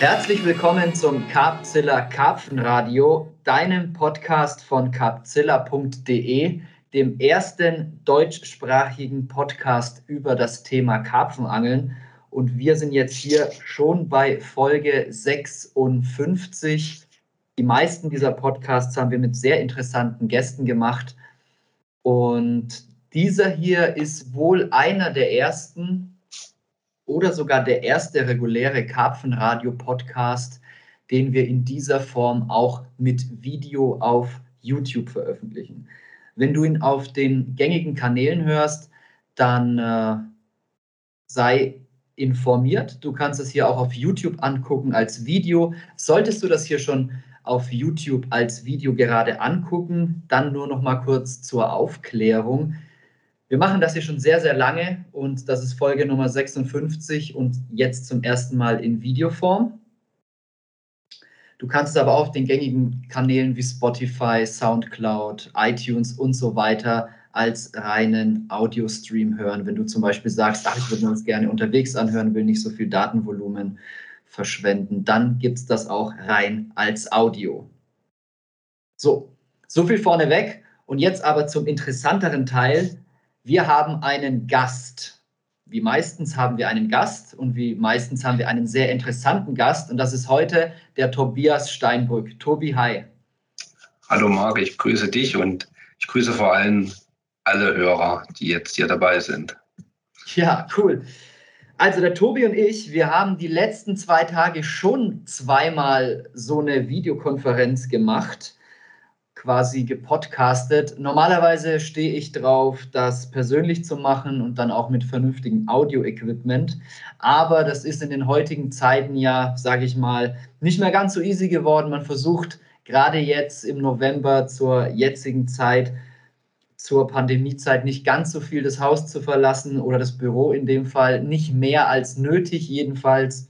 Herzlich willkommen zum Carpzilla Karpfenradio, deinem Podcast von carpzilla.de, dem ersten deutschsprachigen Podcast über das Thema Karpfenangeln. Und wir sind jetzt hier schon bei Folge 56. Die meisten dieser Podcasts haben wir mit sehr interessanten Gästen gemacht. Und dieser hier ist wohl einer der ersten, oder sogar der erste reguläre Karpfenradio-Podcast, den wir in dieser Form auch mit Video auf YouTube veröffentlichen. Wenn du ihn auf den gängigen Kanälen hörst, dann äh, sei informiert. Du kannst es hier auch auf YouTube angucken als Video. Solltest du das hier schon auf YouTube als Video gerade angucken, dann nur noch mal kurz zur Aufklärung. Wir machen das hier schon sehr, sehr lange und das ist Folge Nummer 56 und jetzt zum ersten Mal in Videoform. Du kannst es aber auch auf den gängigen Kanälen wie Spotify, SoundCloud, iTunes und so weiter als reinen Audio-Stream hören. Wenn du zum Beispiel sagst, ach, ich würde mir das gerne unterwegs anhören, will nicht so viel Datenvolumen verschwenden, dann gibt es das auch rein als Audio. So, so viel vorneweg. Und jetzt aber zum interessanteren Teil, wir haben einen Gast. Wie meistens haben wir einen Gast und wie meistens haben wir einen sehr interessanten Gast. Und das ist heute der Tobias Steinbrück. Tobi, hi. Hallo Marc, ich grüße dich und ich grüße vor allem alle Hörer, die jetzt hier dabei sind. Ja, cool. Also der Tobi und ich, wir haben die letzten zwei Tage schon zweimal so eine Videokonferenz gemacht quasi gepodcastet. Normalerweise stehe ich drauf, das persönlich zu machen und dann auch mit vernünftigem Audio-Equipment. Aber das ist in den heutigen Zeiten ja, sage ich mal, nicht mehr ganz so easy geworden. Man versucht gerade jetzt im November zur jetzigen Zeit, zur Pandemiezeit nicht ganz so viel das Haus zu verlassen oder das Büro in dem Fall, nicht mehr als nötig jedenfalls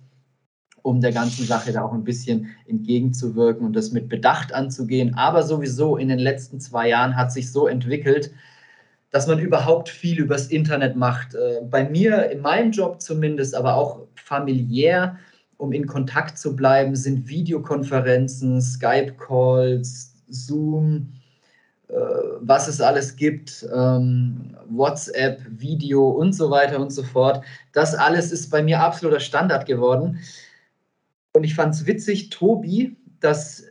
um der ganzen Sache da auch ein bisschen entgegenzuwirken und das mit Bedacht anzugehen. Aber sowieso in den letzten zwei Jahren hat sich so entwickelt, dass man überhaupt viel übers Internet macht. Äh, bei mir, in meinem Job zumindest, aber auch familiär, um in Kontakt zu bleiben, sind Videokonferenzen, Skype-Calls, Zoom, äh, was es alles gibt, ähm, WhatsApp, Video und so weiter und so fort. Das alles ist bei mir absoluter Standard geworden. Und ich fand es witzig, Tobi, dass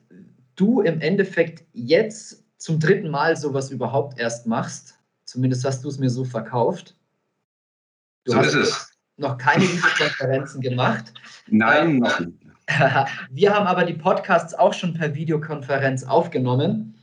du im Endeffekt jetzt zum dritten Mal sowas überhaupt erst machst. Zumindest hast du es mir so verkauft. Du so hast ist es. noch keine Videokonferenzen gemacht. Nein, ähm, noch nicht. Wir haben aber die Podcasts auch schon per Videokonferenz aufgenommen,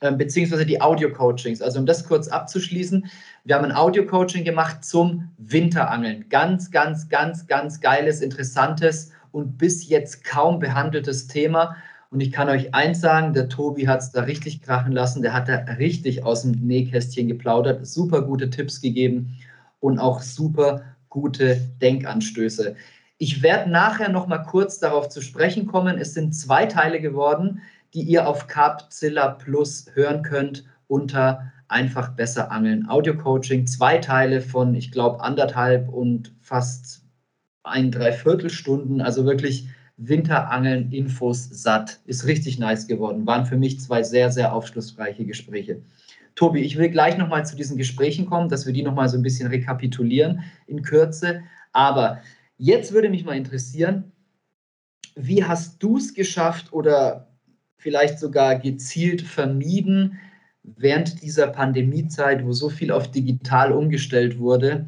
ähm, beziehungsweise die Audio-Coachings. Also um das kurz abzuschließen, wir haben ein Audio-Coaching gemacht zum Winterangeln. Ganz, ganz, ganz, ganz geiles, interessantes und bis jetzt kaum behandeltes Thema. Und ich kann euch eins sagen, der Tobi hat es da richtig krachen lassen. Der hat da richtig aus dem Nähkästchen geplaudert, super gute Tipps gegeben und auch super gute Denkanstöße. Ich werde nachher noch mal kurz darauf zu sprechen kommen. Es sind zwei Teile geworden, die ihr auf Carpzilla Plus hören könnt unter einfach besser angeln. Audio Coaching, zwei Teile von, ich glaube, anderthalb und fast ein Dreiviertelstunden, also wirklich Winterangeln, Infos satt. Ist richtig nice geworden. Waren für mich zwei sehr, sehr aufschlussreiche Gespräche. Tobi, ich will gleich nochmal zu diesen Gesprächen kommen, dass wir die nochmal so ein bisschen rekapitulieren in Kürze. Aber jetzt würde mich mal interessieren, wie hast du es geschafft oder vielleicht sogar gezielt vermieden, während dieser Pandemiezeit, wo so viel auf digital umgestellt wurde,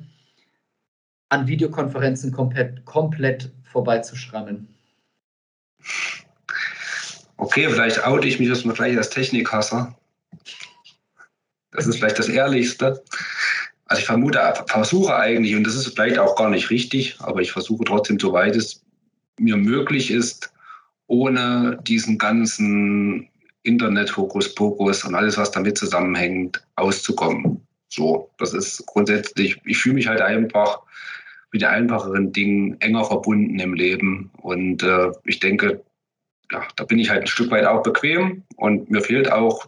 an Videokonferenzen komplett, komplett vorbeizuschrammen. Okay, vielleicht oute ich mich jetzt mal gleich als Technikhasser. Das ist vielleicht das Ehrlichste. Also ich vermute, versuche eigentlich, und das ist vielleicht auch gar nicht richtig, aber ich versuche trotzdem, soweit es mir möglich ist, ohne diesen ganzen Internet-Hokuspokus und alles, was damit zusammenhängt, auszukommen. So, das ist grundsätzlich, ich fühle mich halt einfach mit einfacheren Dingen enger verbunden im Leben. Und äh, ich denke, ja, da bin ich halt ein Stück weit auch bequem und mir fehlt auch,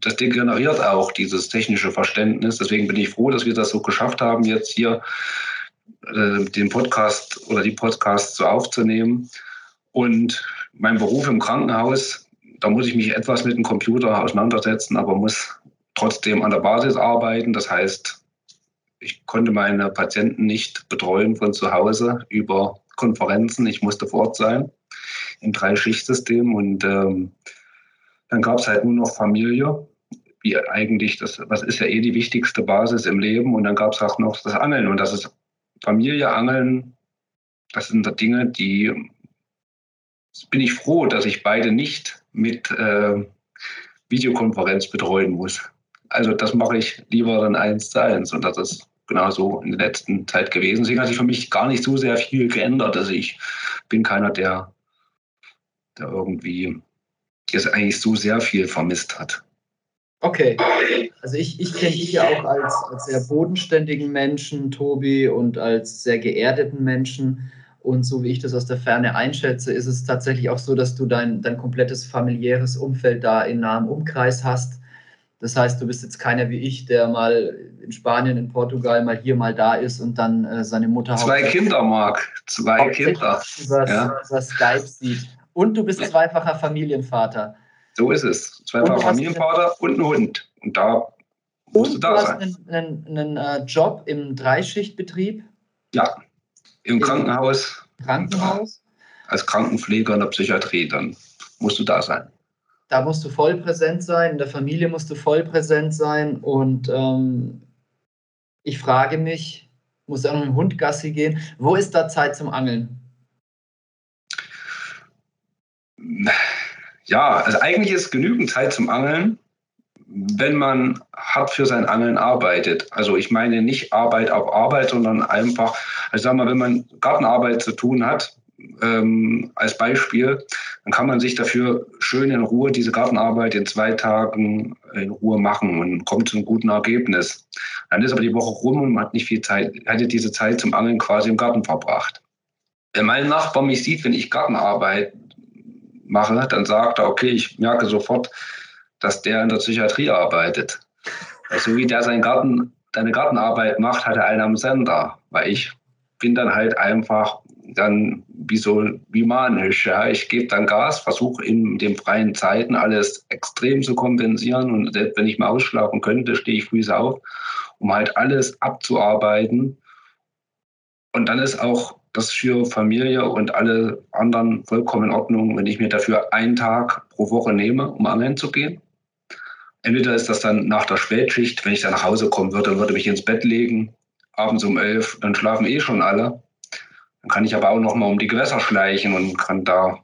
das Ding generiert auch dieses technische Verständnis. Deswegen bin ich froh, dass wir das so geschafft haben, jetzt hier äh, den Podcast oder die Podcasts so aufzunehmen. Und mein Beruf im Krankenhaus, da muss ich mich etwas mit dem Computer auseinandersetzen, aber muss trotzdem an der Basis arbeiten. Das heißt, ich konnte meine Patienten nicht betreuen von zu Hause über Konferenzen. Ich musste vor Ort sein im Drei-Schicht-System. Und ähm, dann gab es halt nur noch Familie, wie eigentlich das, was ist ja eh die wichtigste Basis im Leben. Und dann gab es auch noch das Angeln. Und das ist Familie, Angeln, das sind Dinge, die bin ich froh, dass ich beide nicht mit äh, Videokonferenz betreuen muss. Also das mache ich lieber dann eins zu eins. Und das ist genauso in der letzten Zeit gewesen. Deswegen hat sich für mich gar nicht so sehr viel geändert. Also ich bin keiner, der, der irgendwie jetzt eigentlich so sehr viel vermisst hat. Okay, also ich, ich kenne dich ja auch als, als sehr bodenständigen Menschen, Tobi, und als sehr geerdeten Menschen. Und so wie ich das aus der Ferne einschätze, ist es tatsächlich auch so, dass du dein, dein komplettes familiäres Umfeld da in nahem Umkreis hast. Das heißt, du bist jetzt keiner wie ich, der mal in Spanien, in Portugal, mal hier, mal da ist und dann äh, seine Mutter Zwei Kinder, Marc. Zwei Kinder. Was, ja. was Skype sieht. Und du bist zweifacher Familienvater. So ist es. Zweifacher Familienvater und ein Hund. Und da musst und du da du sein. hast einen, einen, einen uh, Job im Dreischichtbetrieb? Ja, im, Im Krankenhaus. Krankenhaus? Als Krankenpfleger in der Psychiatrie, dann musst du da sein da musst du voll präsent sein, in der Familie musst du voll präsent sein. Und ähm, ich frage mich, muss auch noch dem Hund Gassi gehen, wo ist da Zeit zum Angeln? Ja, also eigentlich ist genügend Zeit zum Angeln, wenn man hart für sein Angeln arbeitet. Also ich meine nicht Arbeit auf Arbeit, sondern einfach, also sag mal, wenn man Gartenarbeit zu tun hat, ähm, als Beispiel, dann kann man sich dafür schön in Ruhe diese Gartenarbeit in zwei Tagen in Ruhe machen und kommt zu einem guten Ergebnis. Dann ist aber die Woche rum und man hat nicht viel Zeit, hatte diese Zeit zum Angeln quasi im Garten verbracht. Wenn mein Nachbar mich sieht, wenn ich Gartenarbeit mache, dann sagt er, okay, ich merke sofort, dass der in der Psychiatrie arbeitet. Also wie der seinen Garten, seine Gartenarbeit macht, hat er einen am Sender, weil ich bin dann halt einfach dann wie so wie manisch. Ja. Ich gebe dann Gas, versuche in den freien Zeiten alles extrem zu kompensieren und selbst wenn ich mal ausschlafen könnte, stehe ich früh auf, um halt alles abzuarbeiten. Und dann ist auch das für Familie und alle anderen vollkommen in Ordnung, wenn ich mir dafür einen Tag pro Woche nehme, um angeln zu gehen. Entweder ist das dann nach der Spätschicht, wenn ich dann nach Hause kommen würde, würde mich ins Bett legen, abends um elf, dann schlafen eh schon alle. Dann kann ich aber auch noch mal um die Gewässer schleichen und kann da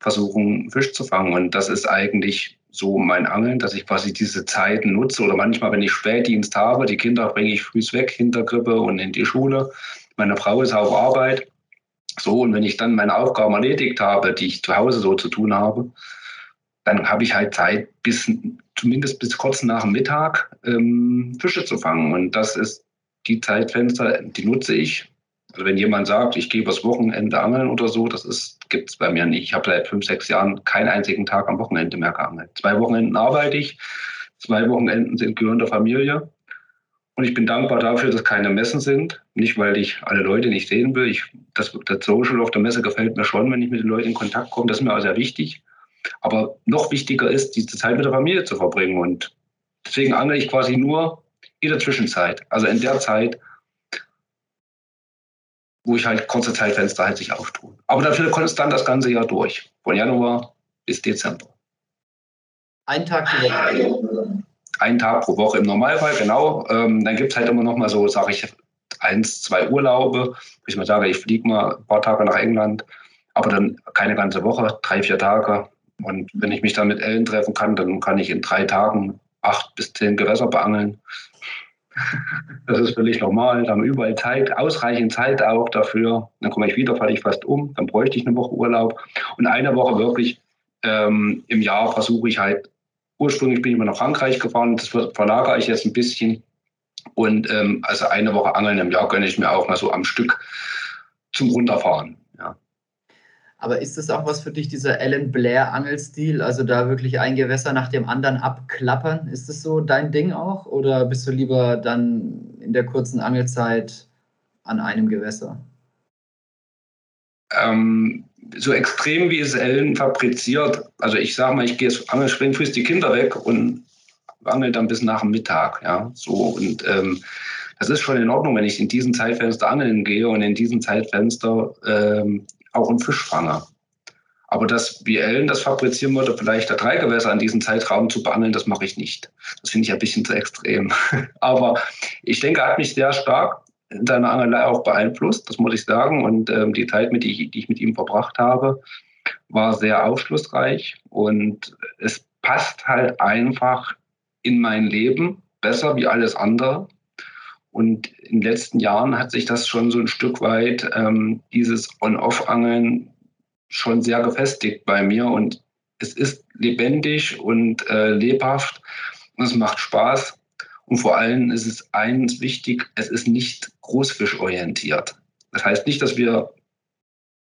versuchen, Fisch zu fangen. Und das ist eigentlich so mein Angeln, dass ich quasi diese Zeiten nutze. Oder manchmal, wenn ich Spätdienst habe, die Kinder bringe ich früh weg, Hintergrippe und in die Schule. Meine Frau ist auf Arbeit. So, und wenn ich dann meine Aufgaben erledigt habe, die ich zu Hause so zu tun habe, dann habe ich halt Zeit, bis zumindest bis kurz nach Mittag ähm, Fische zu fangen. Und das ist die Zeitfenster, die nutze ich also wenn jemand sagt, ich gehe übers Wochenende angeln oder so, das gibt es bei mir nicht. Ich habe seit fünf, sechs Jahren keinen einzigen Tag am Wochenende mehr geangelt. Zwei Wochenenden arbeite ich, zwei Wochenenden sind gehören der Familie. Und ich bin dankbar dafür, dass keine Messen sind. Nicht, weil ich alle Leute nicht sehen will. Ich, das, das Social auf der Messe gefällt mir schon, wenn ich mit den Leuten in Kontakt komme. Das ist mir auch sehr wichtig. Aber noch wichtiger ist, diese Zeit mit der Familie zu verbringen. Und deswegen angel ich quasi nur in der Zwischenzeit. Also in der Zeit, wo ich halt kurze Zeitfenster halt sich auftun. Aber dafür konstant das ganze Jahr durch, von Januar bis Dezember. Ein Tag pro Woche. Ein Tag pro Woche im Normalfall, genau. Ähm, dann gibt es halt immer noch mal so, sage ich, eins, zwei Urlaube. wo Ich mal sage, ich fliege mal ein paar Tage nach England, aber dann keine ganze Woche, drei, vier Tage. Und wenn ich mich dann mit Ellen treffen kann, dann kann ich in drei Tagen acht bis zehn Gewässer beangeln. Das ist völlig normal. Da haben wir überall Zeit, ausreichend Zeit auch dafür. Dann komme ich wieder, falle ich fast um. Dann bräuchte ich eine Woche Urlaub. Und eine Woche wirklich ähm, im Jahr versuche ich halt, ursprünglich bin ich immer nach Frankreich gefahren, das verlagere ich jetzt ein bisschen. Und ähm, also eine Woche Angeln im Jahr gönne ich mir auch mal so am Stück zum Runterfahren. Aber ist das auch was für dich, dieser Alan Blair Angelstil? Also da wirklich ein Gewässer nach dem anderen abklappern? Ist das so dein Ding auch? Oder bist du lieber dann in der kurzen Angelzeit an einem Gewässer? Ähm, so extrem wie es Ellen fabriziert, also ich sage mal, ich gehe jetzt angeln, spring früh die Kinder weg und angel dann bis nach dem Mittag, ja, so und ähm, das ist schon in Ordnung, wenn ich in diesen Zeitfenster angeln gehe und in diesem Zeitfenster ähm, auch einen Fisch fange. Aber wie Ellen das fabrizieren würde, vielleicht der Dreigewässer in diesem Zeitraum zu beangeln, das mache ich nicht. Das finde ich ein bisschen zu extrem. Aber ich denke, er hat mich sehr stark in seiner Angelei auch beeinflusst, das muss ich sagen. Und ähm, die Zeit, mit die, die ich mit ihm verbracht habe, war sehr aufschlussreich. Und es passt halt einfach in mein Leben besser wie alles andere. Und in den letzten Jahren hat sich das schon so ein Stück weit, ähm, dieses On-Off-Angeln, schon sehr gefestigt bei mir. Und es ist lebendig und äh, lebhaft und es macht Spaß. Und vor allem ist es eins wichtig, es ist nicht großfischorientiert. Das heißt nicht, dass wir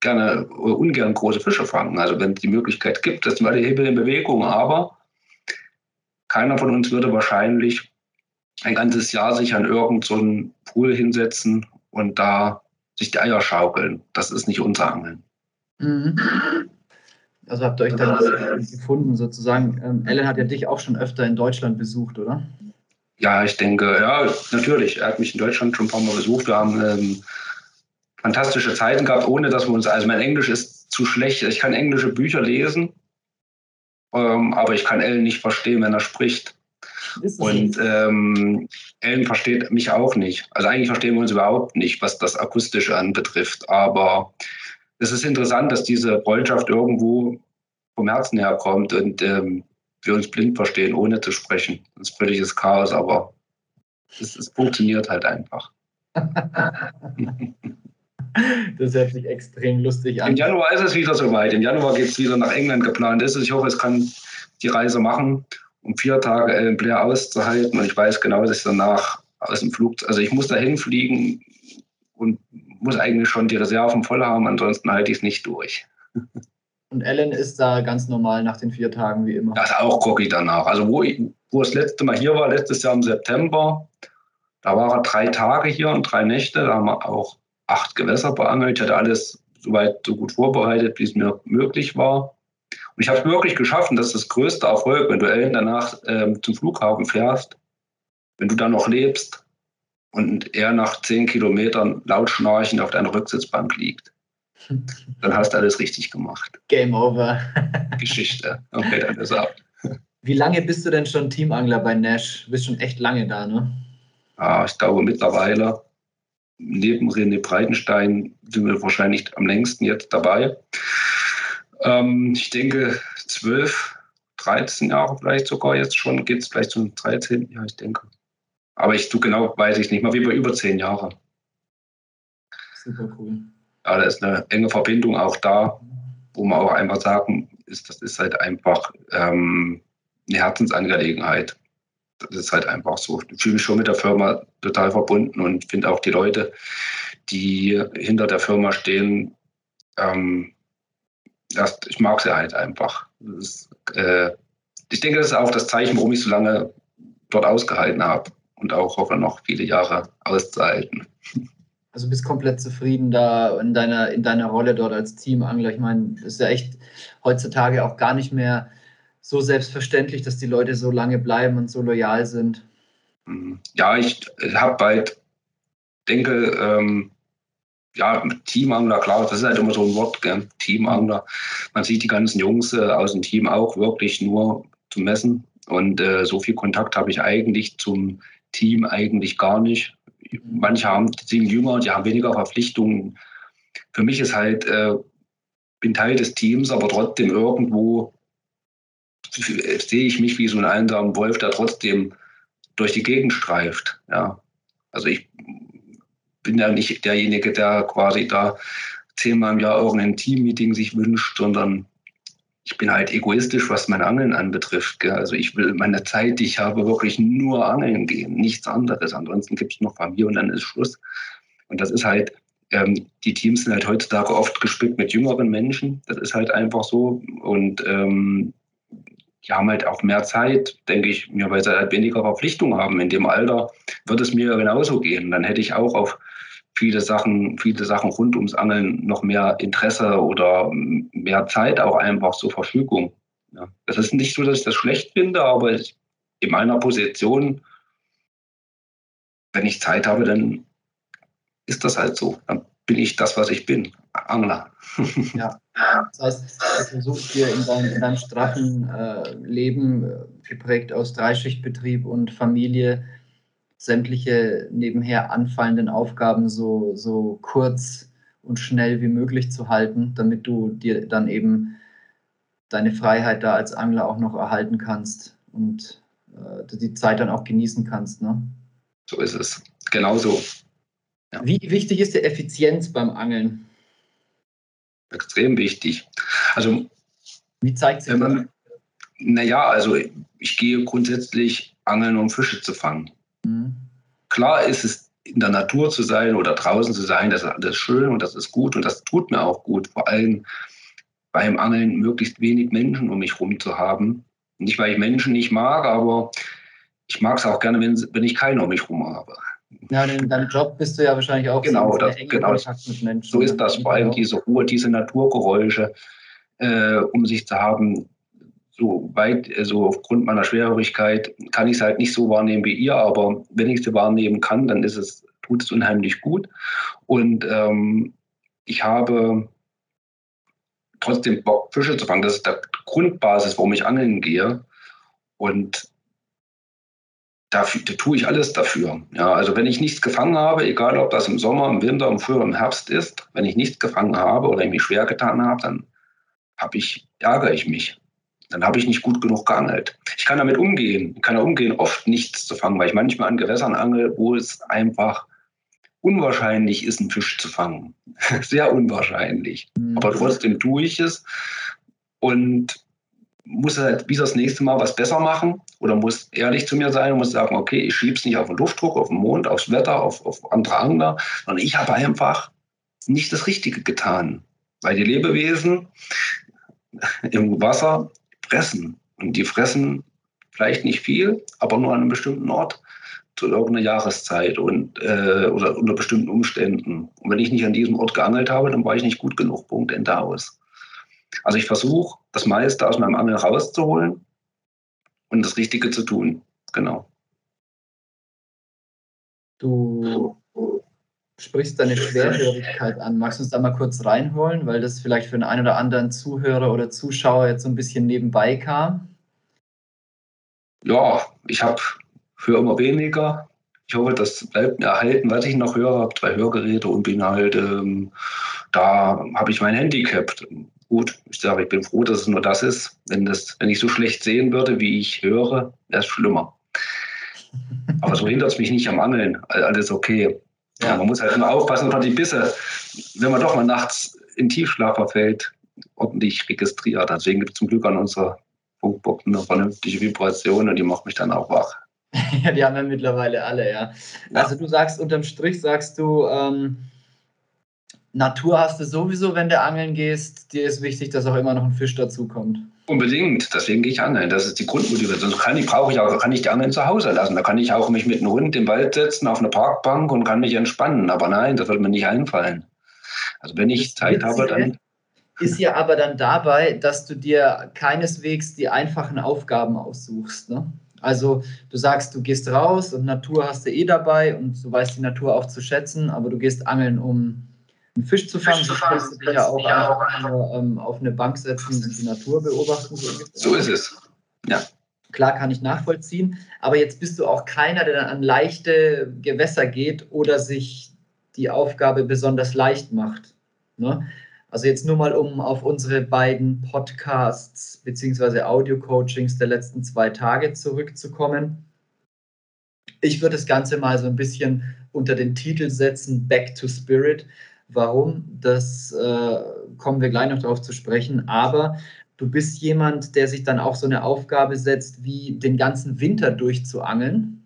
gerne oder ungern große Fische fangen. Also wenn es die Möglichkeit gibt, das sind alle Hebel in Bewegung, aber keiner von uns würde wahrscheinlich ein ganzes Jahr sich an irgendeinen so Pool hinsetzen und da sich die Eier schaukeln. Das ist nicht unser Angeln. Mhm. Also habt ihr euch da gefunden sozusagen. Ähm, Ellen hat ja dich auch schon öfter in Deutschland besucht, oder? Ja, ich denke, ja, natürlich. Er hat mich in Deutschland schon ein paar Mal besucht. Wir haben ähm, fantastische Zeiten gehabt, ohne dass wir uns, also mein Englisch ist zu schlecht. Ich kann englische Bücher lesen, ähm, aber ich kann Ellen nicht verstehen, wenn er spricht. Und ähm, Ellen versteht mich auch nicht. Also eigentlich verstehen wir uns überhaupt nicht, was das Akustische anbetrifft. Aber es ist interessant, dass diese Freundschaft irgendwo vom Herzen herkommt und ähm, wir uns blind verstehen, ohne zu sprechen. Das ist völliges Chaos, aber es, es funktioniert halt einfach. das hört sich extrem lustig an. Im Januar ist es wieder soweit. Im Januar geht es wieder nach England geplant ist. Ich hoffe, es kann die Reise machen, um vier Tage Ellen Blair auszuhalten. Und ich weiß genau, dass ich danach aus dem Flug, also ich muss dahin fliegen und muss eigentlich schon die Reserven voll haben, ansonsten halte ich es nicht durch. Und Ellen ist da ganz normal nach den vier Tagen wie immer. Das auch gucke ich danach. Also wo, ich, wo das letzte Mal hier war, letztes Jahr im September, da war er drei Tage hier und drei Nächte. Da haben wir auch acht Gewässer beangelt. Ich hatte alles soweit so gut vorbereitet, wie es mir möglich war. Und ich habe es wirklich geschafft. Und das ist das größte Erfolg, wenn du Ellen danach ähm, zum Flughafen fährst, wenn du dann noch lebst und er nach zehn Kilometern laut schnarchend auf deiner Rücksitzbank liegt. Dann hast du alles richtig gemacht. Game over. Geschichte. Okay, dann ist ab. Wie lange bist du denn schon Teamangler bei Nash? Du bist schon echt lange da, ne? Ja, ich glaube mittlerweile, neben René Breitenstein sind wir wahrscheinlich am längsten jetzt dabei. Ähm, ich denke, zwölf, 13 Jahre vielleicht sogar jetzt schon, geht es vielleicht zum 13. Ja, ich denke. Aber ich tue genau, weiß ich nicht mal, wie über über zehn Jahre. Super cool. Ja, da ist eine enge Verbindung auch da, wo man auch einfach sagen ist, das ist halt einfach ähm, eine Herzensangelegenheit. Das ist halt einfach so. Ich fühle mich schon mit der Firma total verbunden und finde auch die Leute, die hinter der Firma stehen, ähm, das, ich mag sie halt einfach. Ist, äh, ich denke, das ist auch das Zeichen, warum ich so lange dort ausgehalten habe und auch hoffe, noch viele Jahre auszuhalten. Also bist komplett zufrieden da in deiner, in deiner Rolle dort als Teamangler. Ich meine, das ist ja echt heutzutage auch gar nicht mehr so selbstverständlich, dass die Leute so lange bleiben und so loyal sind. Mhm. Ja, ich habe bald, denke, ähm, ja, Teamangler, klar, das ist halt immer so ein Wort, gell? Teamangler. Man sieht die ganzen Jungs äh, aus dem Team auch wirklich nur zum Messen. Und äh, so viel Kontakt habe ich eigentlich zum Team eigentlich gar nicht. Manche haben, sind jünger, die haben weniger Verpflichtungen. Für mich ist halt, äh, bin Teil des Teams, aber trotzdem irgendwo sehe ich mich wie so ein einsamer Wolf, der trotzdem durch die Gegend streift. Ja. Also ich bin ja nicht derjenige, der quasi da zehnmal im Jahr irgendein Teammeeting sich wünscht, sondern ich bin halt egoistisch, was mein Angeln anbetrifft. Gell? Also ich will meine Zeit, die ich habe, wirklich nur angeln gehen, nichts anderes. Ansonsten gibt es noch Familie und dann ist Schluss. Und das ist halt, ähm, die Teams sind halt heutzutage oft gespickt mit jüngeren Menschen. Das ist halt einfach so. Und ähm, die haben halt auch mehr Zeit, denke ich mir, weil sie halt weniger Verpflichtungen haben. In dem Alter wird es mir genauso gehen. Dann hätte ich auch auf viele Sachen, viele Sachen rund ums Angeln noch mehr Interesse oder mehr Zeit auch einfach zur Verfügung. Ja. Das ist nicht so, dass ich das schlecht finde, aber in meiner Position, wenn ich Zeit habe, dann ist das halt so. Dann bin ich das, was ich bin, Angler. ja, das heißt, du versuchst dir in, dein, in deinem straffen äh, Leben, äh, geprägt aus Dreischichtbetrieb und Familie, sämtliche nebenher anfallenden Aufgaben so, so kurz und schnell wie möglich zu halten, damit du dir dann eben deine Freiheit da als Angler auch noch erhalten kannst und äh, die Zeit dann auch genießen kannst. Ne? So ist es. Genauso. Ja. Wie wichtig ist die Effizienz beim Angeln? Extrem wichtig. Also, wie zeigt sich das? Naja, also ich gehe grundsätzlich angeln, um Fische zu fangen. Mhm. Klar ist es in der Natur zu sein oder draußen zu sein, das ist alles schön und das ist gut und das tut mir auch gut. Vor allem beim Angeln möglichst wenig Menschen um mich herum zu haben. Nicht, weil ich Menschen nicht mag, aber ich mag es auch gerne, wenn, wenn ich keinen um mich herum habe. Ja, in deinem Job bist du ja wahrscheinlich auch genau, so das, genau, mit Menschen. So ist das, vor allem diese Ruhe, diese Naturgeräusche äh, um sich zu haben. So weit, so also aufgrund meiner Schwerhörigkeit kann ich es halt nicht so wahrnehmen wie ihr, aber wenn ich sie wahrnehmen kann, dann ist es, tut es unheimlich gut. Und ähm, ich habe trotzdem Bock, Fische zu fangen. Das ist der Grundbasis, warum ich angeln gehe. Und da, da tue ich alles dafür. Ja, also wenn ich nichts gefangen habe, egal ob das im Sommer, im Winter, im Frühjahr, im Herbst ist, wenn ich nichts gefangen habe oder ich mich schwer getan habe, dann habe ich, ärgere ich mich. Dann habe ich nicht gut genug geangelt. Ich kann damit umgehen. Ich kann da umgehen, oft nichts zu fangen, weil ich manchmal an Gewässern angel, wo es einfach unwahrscheinlich ist, einen Fisch zu fangen. Sehr unwahrscheinlich. Mhm. Aber trotzdem tue ich es und muss halt wie das nächste Mal was besser machen oder muss ehrlich zu mir sein und muss sagen, okay, ich schiebe es nicht auf den Luftdruck, auf den Mond, aufs Wetter, auf, auf andere Angler, sondern ich habe einfach nicht das Richtige getan. Weil die Lebewesen im Wasser fressen. Und die fressen vielleicht nicht viel, aber nur an einem bestimmten Ort zu irgendeiner Jahreszeit und, äh, oder unter bestimmten Umständen. Und wenn ich nicht an diesem Ort geangelt habe, dann war ich nicht gut genug. Punkt, Ende aus. Also ich versuche, das meiste aus meinem Angel rauszuholen und das Richtige zu tun. Genau. Du sprichst deine Schwerhörigkeit an. Magst du uns da mal kurz reinholen, weil das vielleicht für den einen oder anderen Zuhörer oder Zuschauer jetzt so ein bisschen nebenbei kam? Ja, ich habe für immer weniger. Ich hoffe, das bleibt mir erhalten, was ich noch höre. Habe zwei Hörgeräte und bin halt, ähm, da habe ich mein Handicap. Gut, ich sage, ich bin froh, dass es nur das ist. Wenn, das, wenn ich so schlecht sehen würde, wie ich höre, wäre es schlimmer. Aber so hindert es mich nicht am Angeln. Alles okay. Ja. ja. man muss halt nur aufpassen, dass man die Bisse, wenn man doch mal nachts in Tiefschlaf verfällt, ordentlich registriert. Deswegen gibt es zum Glück an unserer Funkbox eine vernünftige Vibration und die macht mich dann auch wach. ja, die haben wir mittlerweile alle, ja. ja. Also du sagst, unterm Strich sagst du, ähm, Natur hast du sowieso, wenn du angeln gehst. Dir ist wichtig, dass auch immer noch ein Fisch dazukommt. Unbedingt, deswegen gehe ich angeln. Das ist die Grundmotivation. Sonst kann ich, brauche ich auch, kann ich die Angeln zu Hause lassen. Da kann ich auch mich mit einem Hund im Wald setzen, auf eine Parkbank und kann mich entspannen. Aber nein, das wird mir nicht einfallen. Also wenn ich Zeit habe, dann. Ist ja aber dann dabei, dass du dir keineswegs die einfachen Aufgaben aussuchst. Ne? Also du sagst, du gehst raus und Natur hast du eh dabei und du weißt die Natur auch zu schätzen, aber du gehst angeln, um einen Fisch zu fangen, du kannst dich ja auch einfach nur ähm, auf eine Bank setzen und die Natur beobachten. So, so ist es. Ja. Klar kann ich nachvollziehen, aber jetzt bist du auch keiner, der dann an leichte Gewässer geht oder sich die Aufgabe besonders leicht macht. Ne? Also jetzt nur mal, um auf unsere beiden Podcasts bzw. Audio-Coachings der letzten zwei Tage zurückzukommen. Ich würde das Ganze mal so ein bisschen unter den Titel setzen, Back to Spirit. Warum? Das äh, kommen wir gleich noch darauf zu sprechen. Aber du bist jemand, der sich dann auch so eine Aufgabe setzt, wie den ganzen Winter durchzuangeln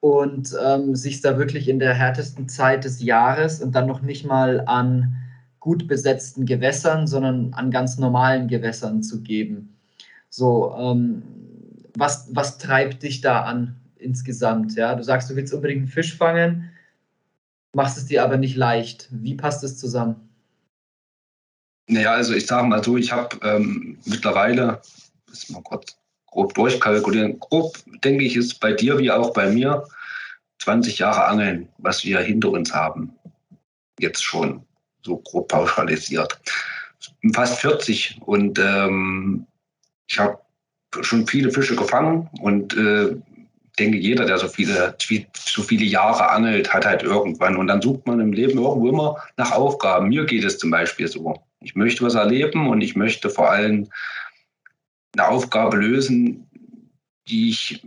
und ähm, sich da wirklich in der härtesten Zeit des Jahres und dann noch nicht mal an gut besetzten Gewässern, sondern an ganz normalen Gewässern zu geben. So, ähm, was, was treibt dich da an insgesamt? Ja, du sagst, du willst unbedingt einen Fisch fangen machst es dir aber nicht leicht. Wie passt es zusammen? Naja, also ich sage mal so, ich habe ähm, mittlerweile, ist mal kurz grob durchkalkulieren, grob denke ich, ist bei dir wie auch bei mir 20 Jahre Angeln, was wir hinter uns haben. Jetzt schon, so grob pauschalisiert. Fast 40 und ähm, ich habe schon viele Fische gefangen und äh, denke, jeder, der so viele, so viele Jahre angelt, hat halt irgendwann. Und dann sucht man im Leben irgendwo immer nach Aufgaben. Mir geht es zum Beispiel so. Ich möchte was erleben und ich möchte vor allem eine Aufgabe lösen, die ich,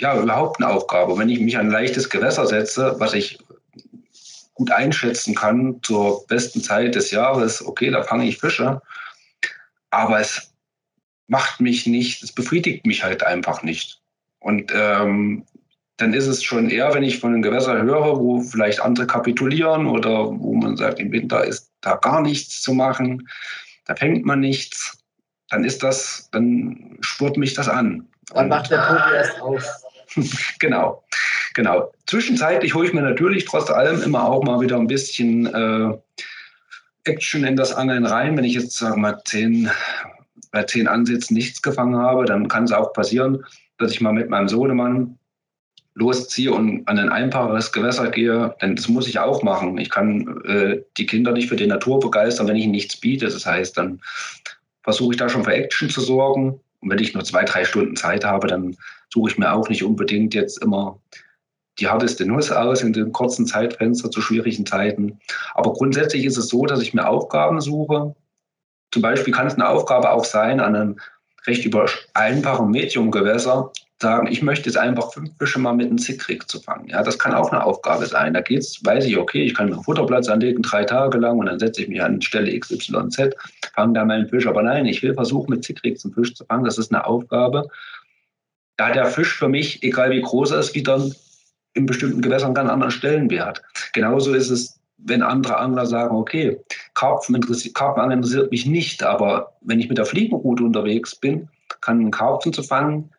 ja, überhaupt eine Aufgabe. Wenn ich mich an ein leichtes Gewässer setze, was ich gut einschätzen kann zur besten Zeit des Jahres, okay, da fange ich Fische. Aber es macht mich nicht, es befriedigt mich halt einfach nicht. Und ähm, dann ist es schon eher, wenn ich von einem Gewässer höre, wo vielleicht andere kapitulieren oder wo man sagt, im Winter ist da gar nichts zu machen, da fängt man nichts, dann ist das, dann spürt mich das an. Dann macht der Tobi erst auf. genau, genau. Zwischenzeitlich hole ich mir natürlich trotz allem immer auch mal wieder ein bisschen äh, Action in das Angeln rein. Wenn ich jetzt, sagen wir mal, zehn, bei zehn Ansätzen nichts gefangen habe, dann kann es auch passieren, dass ich mal mit meinem Sohnemann losziehe und an ein einfacheres Gewässer gehe, denn das muss ich auch machen. Ich kann äh, die Kinder nicht für die Natur begeistern, wenn ich ihnen nichts biete. Das heißt, dann versuche ich da schon für Action zu sorgen. Und wenn ich nur zwei, drei Stunden Zeit habe, dann suche ich mir auch nicht unbedingt jetzt immer die härteste Nuss aus in den kurzen Zeitfenster zu schwierigen Zeiten. Aber grundsätzlich ist es so, dass ich mir Aufgaben suche. Zum Beispiel kann es eine Aufgabe auch sein, an einem recht über einfachen Mediumgewässer sagen, ich möchte jetzt einfach fünf Fische mal mit einem Zickrig zu fangen. Ja, das kann auch eine Aufgabe sein. Da geht's, weiß ich, okay, ich kann mir einen Futterplatz anlegen, drei Tage lang und dann setze ich mich an Stelle XYZ, fange da meinen Fisch. Aber nein, ich will versuchen, mit Zickrig zum Fisch zu fangen. Das ist eine Aufgabe. Da der Fisch für mich, egal wie groß er ist, wieder in bestimmten Gewässern ganz anderen Stellenwert. Genauso ist es wenn andere Angler sagen, okay, Karpfen interessiert, Karpfen interessiert mich nicht, aber wenn ich mit der Fliegenroute unterwegs bin, kann ein Karpfen zu fangen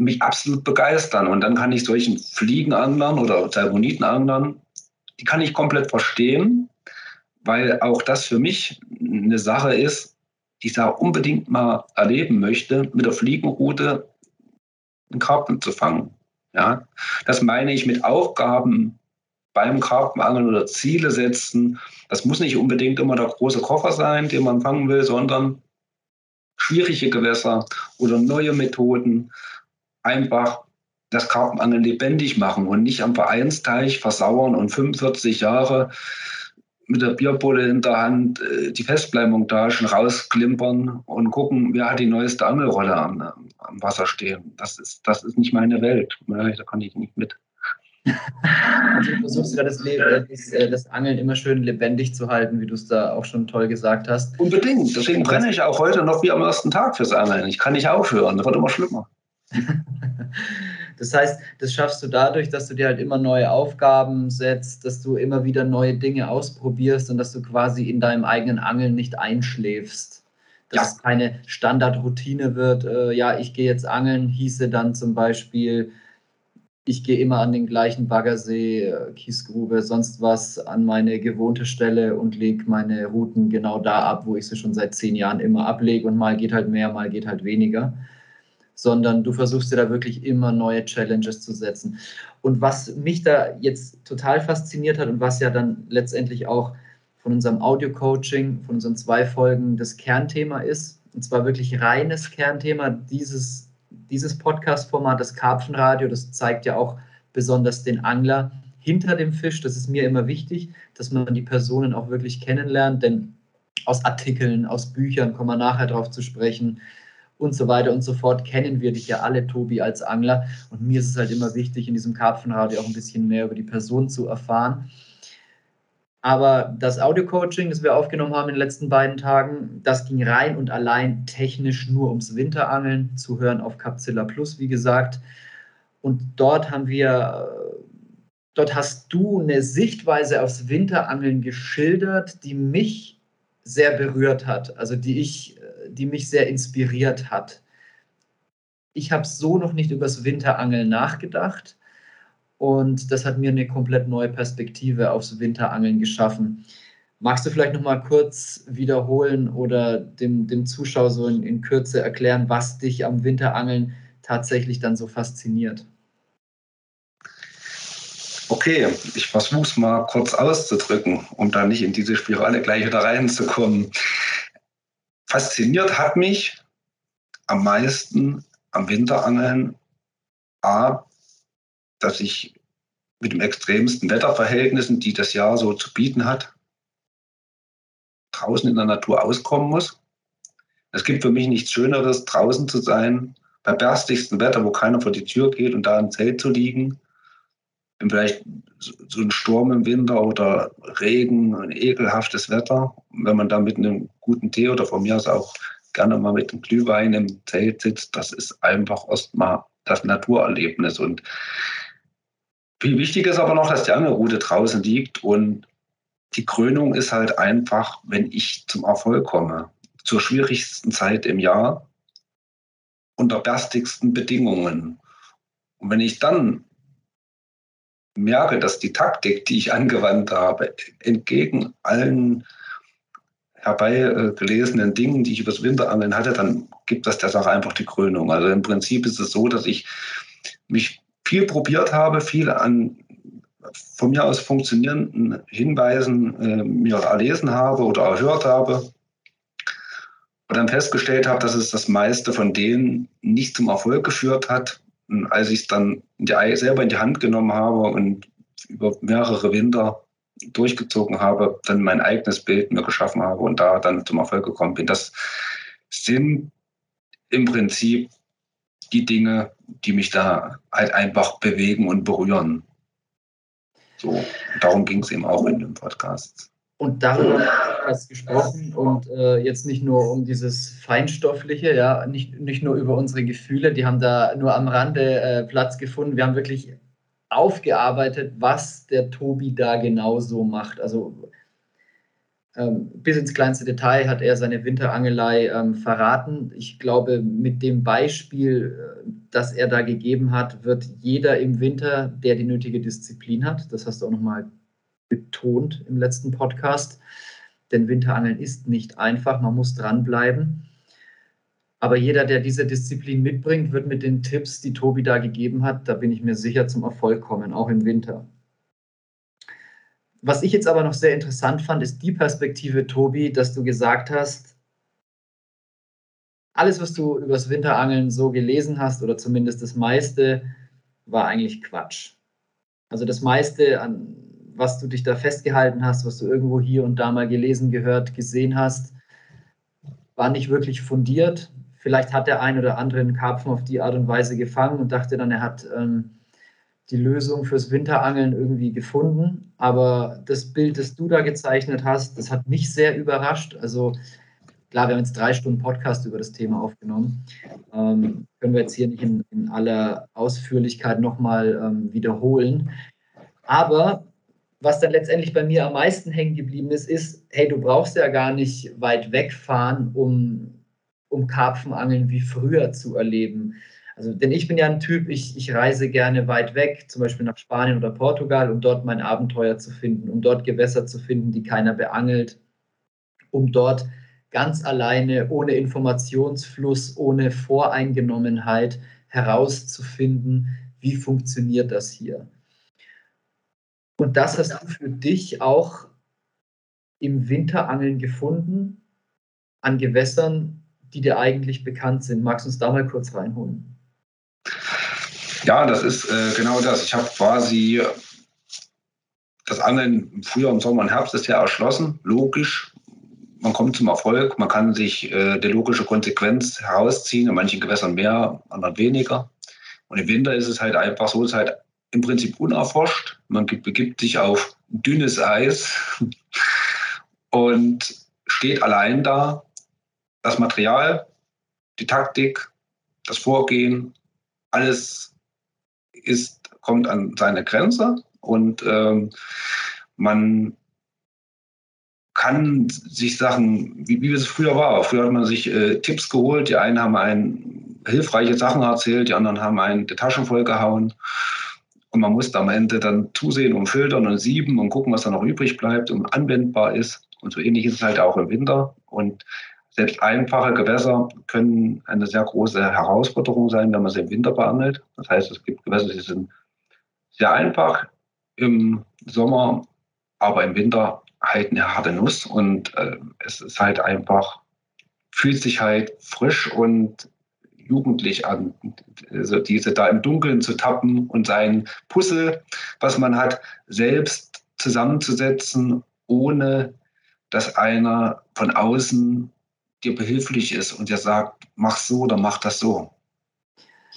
mich absolut begeistern. Und dann kann ich solchen Fliegenanglern oder Salmonitenanglern, die kann ich komplett verstehen, weil auch das für mich eine Sache ist, die ich da unbedingt mal erleben möchte, mit der Fliegenroute einen Karpfen zu fangen. Ja, das meine ich mit Aufgaben beim Karpfenangeln oder Ziele setzen. Das muss nicht unbedingt immer der große Koffer sein, den man fangen will, sondern schwierige Gewässer oder neue Methoden. Einfach das Karpfenangeln lebendig machen und nicht am Vereinsteich versauern und 45 Jahre mit der Bierbulle in der Hand äh, die Festbleimontagen rausklimpern und gucken, wer hat die neueste Angelrolle am, am Wasser stehen. Das ist, das ist nicht meine Welt. Da kann ich nicht mit. Also du versuchst ja das, äh, das, äh, das, Angeln immer schön lebendig zu halten, wie du es da auch schon toll gesagt hast. Unbedingt. Deswegen brenne ich auch heute noch wie am ersten Tag fürs Angeln. Ich kann nicht aufhören. Das wird immer schlimmer. das heißt, das schaffst du dadurch, dass du dir halt immer neue Aufgaben setzt, dass du immer wieder neue Dinge ausprobierst und dass du quasi in deinem eigenen Angeln nicht einschläfst. Dass ja. es keine Standardroutine wird. Äh, ja, ich gehe jetzt angeln, hieße dann zum Beispiel, ich gehe immer an den gleichen Baggersee, äh, Kiesgrube, sonst was, an meine gewohnte Stelle und lege meine Routen genau da ab, wo ich sie schon seit zehn Jahren immer ablege und mal geht halt mehr, mal geht halt weniger. Sondern du versuchst dir da wirklich immer neue Challenges zu setzen. Und was mich da jetzt total fasziniert hat und was ja dann letztendlich auch von unserem Audio-Coaching, von unseren zwei Folgen das Kernthema ist, und zwar wirklich reines Kernthema dieses dieses Podcast-Format, das Karpfenradio, das zeigt ja auch besonders den Angler hinter dem Fisch. Das ist mir immer wichtig, dass man die Personen auch wirklich kennenlernt, denn aus Artikeln, aus Büchern kommen wir nachher darauf zu sprechen und so weiter und so fort kennen wir dich ja alle, Tobi, als Angler. Und mir ist es halt immer wichtig, in diesem Karpfenradio auch ein bisschen mehr über die Person zu erfahren. Aber das Audio-Coaching, das wir aufgenommen haben in den letzten beiden Tagen, das ging rein und allein technisch nur ums Winterangeln, zu hören auf Capzilla Plus, wie gesagt. Und dort haben wir, dort hast du eine Sichtweise aufs Winterangeln geschildert, die mich sehr berührt hat, also die ich, die mich sehr inspiriert hat. Ich habe so noch nicht über das Winterangeln nachgedacht und das hat mir eine komplett neue Perspektive aufs Winterangeln geschaffen. Magst du vielleicht noch mal kurz wiederholen oder dem, dem Zuschauer so in, in Kürze erklären, was dich am Winterangeln tatsächlich dann so fasziniert? Okay, ich versuche es mal kurz auszudrücken, um da nicht in diese Spirale gleich wieder reinzukommen. Fasziniert hat mich am meisten am Winterangeln A, dass ich mit den extremsten Wetterverhältnissen, die das Jahr so zu bieten hat, draußen in der Natur auskommen muss. Es gibt für mich nichts Schöneres, draußen zu sein, bei berstigstem Wetter, wo keiner vor die Tür geht und da im Zelt zu liegen vielleicht so ein Sturm im Winter oder Regen, ein ekelhaftes Wetter. Wenn man da mit einem guten Tee oder von mir aus auch gerne mal mit einem Glühwein im Zelt sitzt, das ist einfach erstmal das Naturerlebnis. Und viel wichtig ist aber noch, dass die Angelroute draußen liegt und die Krönung ist halt einfach, wenn ich zum Erfolg komme, zur schwierigsten Zeit im Jahr, unter berstigsten Bedingungen. Und wenn ich dann merke, dass die Taktik, die ich angewandt habe, entgegen allen herbeigelesenen Dingen, die ich übers Winterangeln hatte, dann gibt das der Sache einfach die Krönung. Also im Prinzip ist es so, dass ich mich viel probiert habe, viel an von mir aus funktionierenden Hinweisen äh, mir erlesen habe oder erhört habe und dann festgestellt habe, dass es das meiste von denen nicht zum Erfolg geführt hat als ich es dann in die, selber in die Hand genommen habe und über mehrere Winter durchgezogen habe, dann mein eigenes Bild mir geschaffen habe und da dann zum Erfolg gekommen bin. Das sind im Prinzip die Dinge, die mich da halt einfach bewegen und berühren. So, darum ging es eben auch in dem Podcast. Und darüber hast gesprochen und äh, jetzt nicht nur um dieses Feinstoffliche, ja, nicht, nicht nur über unsere Gefühle, die haben da nur am Rande äh, Platz gefunden. Wir haben wirklich aufgearbeitet, was der Tobi da genau so macht. Also ähm, bis ins kleinste Detail hat er seine Winterangelei ähm, verraten. Ich glaube, mit dem Beispiel, äh, das er da gegeben hat, wird jeder im Winter, der die nötige Disziplin hat, das hast du auch nochmal betont im letzten Podcast. Denn Winterangeln ist nicht einfach, man muss dranbleiben. Aber jeder, der diese Disziplin mitbringt, wird mit den Tipps, die Tobi da gegeben hat, da bin ich mir sicher, zum Erfolg kommen, auch im Winter. Was ich jetzt aber noch sehr interessant fand, ist die Perspektive, Tobi, dass du gesagt hast, alles, was du über das Winterangeln so gelesen hast, oder zumindest das meiste, war eigentlich Quatsch. Also das meiste an was du dich da festgehalten hast, was du irgendwo hier und da mal gelesen, gehört, gesehen hast, war nicht wirklich fundiert. Vielleicht hat der ein oder andere einen Karpfen auf die Art und Weise gefangen und dachte dann, er hat ähm, die Lösung fürs Winterangeln irgendwie gefunden. Aber das Bild, das du da gezeichnet hast, das hat mich sehr überrascht. Also klar, wir haben jetzt drei Stunden Podcast über das Thema aufgenommen. Ähm, können wir jetzt hier nicht in, in aller Ausführlichkeit nochmal ähm, wiederholen. Aber was dann letztendlich bei mir am meisten hängen geblieben ist, ist, hey, du brauchst ja gar nicht weit wegfahren, um, um Karpfenangeln wie früher zu erleben. Also, denn ich bin ja ein Typ, ich, ich reise gerne weit weg, zum Beispiel nach Spanien oder Portugal, um dort mein Abenteuer zu finden, um dort Gewässer zu finden, die keiner beangelt, um dort ganz alleine, ohne Informationsfluss, ohne Voreingenommenheit herauszufinden, wie funktioniert das hier. Und das hast du für dich auch im Winterangeln gefunden, an Gewässern, die dir eigentlich bekannt sind. Magst du uns da mal kurz reinholen? Ja, das ist äh, genau das. Ich habe quasi das Angeln im Frühjahr, im Sommer und Herbst ist ja erschlossen, logisch. Man kommt zum Erfolg, man kann sich äh, die logische Konsequenz herausziehen, in manchen Gewässern mehr, anderen weniger. Und im Winter ist es halt einfach so, es ist halt im Prinzip unerforscht. Man begibt sich auf dünnes Eis und steht allein da. Das Material, die Taktik, das Vorgehen, alles ist, kommt an seine Grenze und ähm, man kann sich Sachen, wie, wie es früher war. Früher hat man sich äh, Tipps geholt, die einen haben einen hilfreiche Sachen erzählt, die anderen haben einen die Taschen vollgehauen. Und man muss am Ende dann zusehen und filtern und sieben und gucken, was da noch übrig bleibt und anwendbar ist. Und so ähnlich ist es halt auch im Winter. Und selbst einfache Gewässer können eine sehr große Herausforderung sein, wenn man sie im Winter beangelt. Das heißt, es gibt Gewässer, die sind sehr einfach im Sommer, aber im Winter halt eine harte Nuss. Und äh, es ist halt einfach, fühlt sich halt frisch und jugendlich an, also diese da im Dunkeln zu tappen und sein Puzzle, was man hat, selbst zusammenzusetzen, ohne dass einer von außen dir behilflich ist und dir sagt, mach so oder mach das so.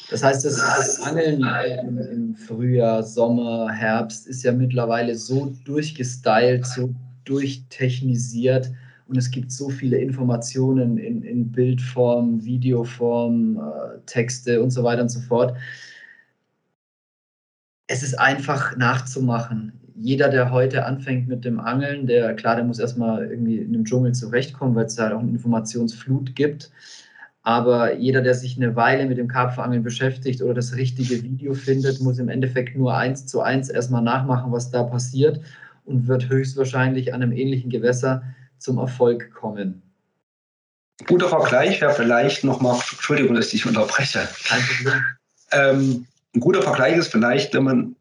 Das heißt, das, das Angeln im, im, Frühjahr, Sommer, Herbst ist ja mittlerweile so durchgestylt, so durchtechnisiert und es gibt so viele Informationen in, in Bildform, Videoform, äh, Texte und so weiter und so fort. Es ist einfach nachzumachen jeder, der heute anfängt mit dem Angeln, der, klar, der muss erstmal irgendwie in dem Dschungel zurechtkommen, weil es da halt auch eine Informationsflut gibt. Aber jeder, der sich eine Weile mit dem Karpfenangeln beschäftigt oder das richtige Video findet, muss im Endeffekt nur eins zu eins erstmal nachmachen, was da passiert und wird höchstwahrscheinlich an einem ähnlichen Gewässer zum Erfolg kommen. Guter Vergleich wäre vielleicht nochmal, Entschuldigung, dass ich unterbreche. Kein Problem. Ähm, ein guter Vergleich ist vielleicht, wenn man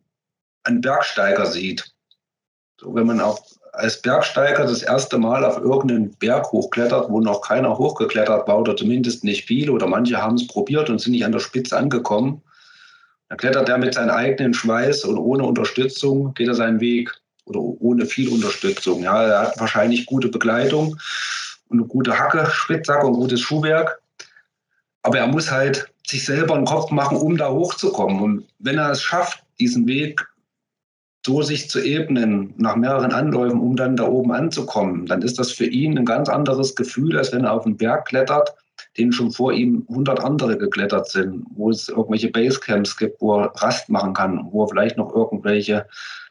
einen Bergsteiger sieht. So, wenn man auch als Bergsteiger das erste Mal auf irgendeinen Berg hochklettert, wo noch keiner hochgeklettert war oder zumindest nicht viele oder manche haben es probiert und sind nicht an der Spitze angekommen, dann klettert er mit seinem eigenen Schweiß und ohne Unterstützung geht er seinen Weg oder ohne viel Unterstützung. Ja, er hat wahrscheinlich gute Begleitung und eine gute Hacke, Spitzhacke und gutes Schuhwerk. Aber er muss halt sich selber einen Kopf machen, um da hochzukommen. Und wenn er es schafft, diesen Weg so sich zu ebnen nach mehreren Anläufen, um dann da oben anzukommen, dann ist das für ihn ein ganz anderes Gefühl, als wenn er auf einen Berg klettert, den schon vor ihm 100 andere geklettert sind, wo es irgendwelche Basecamps gibt, wo er Rast machen kann, wo er vielleicht noch irgendwelche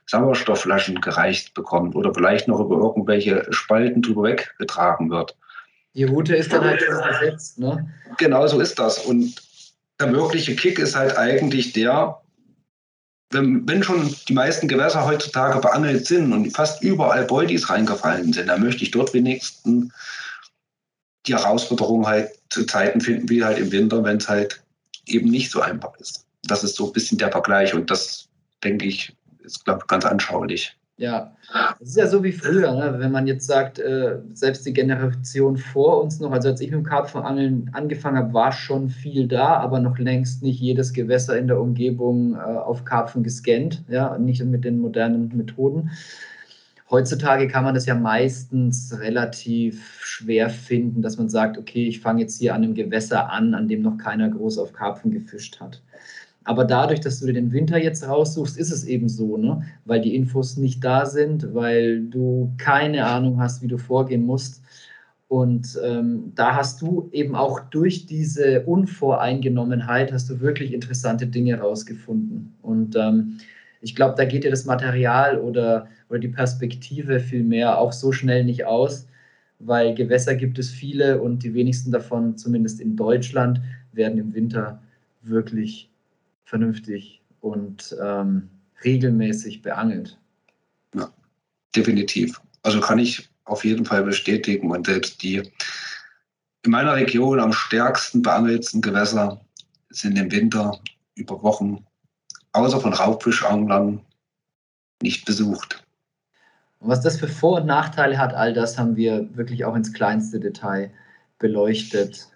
Sauerstoffflaschen gereicht bekommt oder vielleicht noch über irgendwelche Spalten drüber weggetragen wird. Die Route ist dann halt schon gesetzt, ne? Genau so ist das. Und der wirkliche Kick ist halt eigentlich der, wenn, wenn schon die meisten Gewässer heutzutage beangelt sind und fast überall Beutis reingefallen sind, dann möchte ich dort wenigstens die Herausforderung halt zu Zeiten finden, wie halt im Winter, wenn es halt eben nicht so einfach ist. Das ist so ein bisschen der Vergleich und das, denke ich, ist, glaube ich, ganz anschaulich. Ja, es ist ja so wie früher, ne? wenn man jetzt sagt, äh, selbst die Generation vor uns noch, also als ich mit dem Karpfenangeln angefangen habe, war schon viel da, aber noch längst nicht jedes Gewässer in der Umgebung äh, auf Karpfen gescannt, ja, nicht mit den modernen Methoden. Heutzutage kann man das ja meistens relativ schwer finden, dass man sagt, okay, ich fange jetzt hier an einem Gewässer an, an dem noch keiner groß auf Karpfen gefischt hat. Aber dadurch, dass du dir den Winter jetzt raussuchst, ist es eben so, ne? weil die Infos nicht da sind, weil du keine Ahnung hast, wie du vorgehen musst. Und ähm, da hast du eben auch durch diese Unvoreingenommenheit, hast du wirklich interessante Dinge rausgefunden. Und ähm, ich glaube, da geht dir das Material oder, oder die Perspektive vielmehr auch so schnell nicht aus, weil Gewässer gibt es viele und die wenigsten davon, zumindest in Deutschland, werden im Winter wirklich vernünftig und ähm, regelmäßig beangelt. Ja, definitiv. Also kann ich auf jeden Fall bestätigen und selbst die in meiner Region am stärksten beangelten Gewässer sind im Winter über Wochen außer von Raubfischanglern nicht besucht. Und was das für Vor- und Nachteile hat, all das haben wir wirklich auch ins kleinste Detail beleuchtet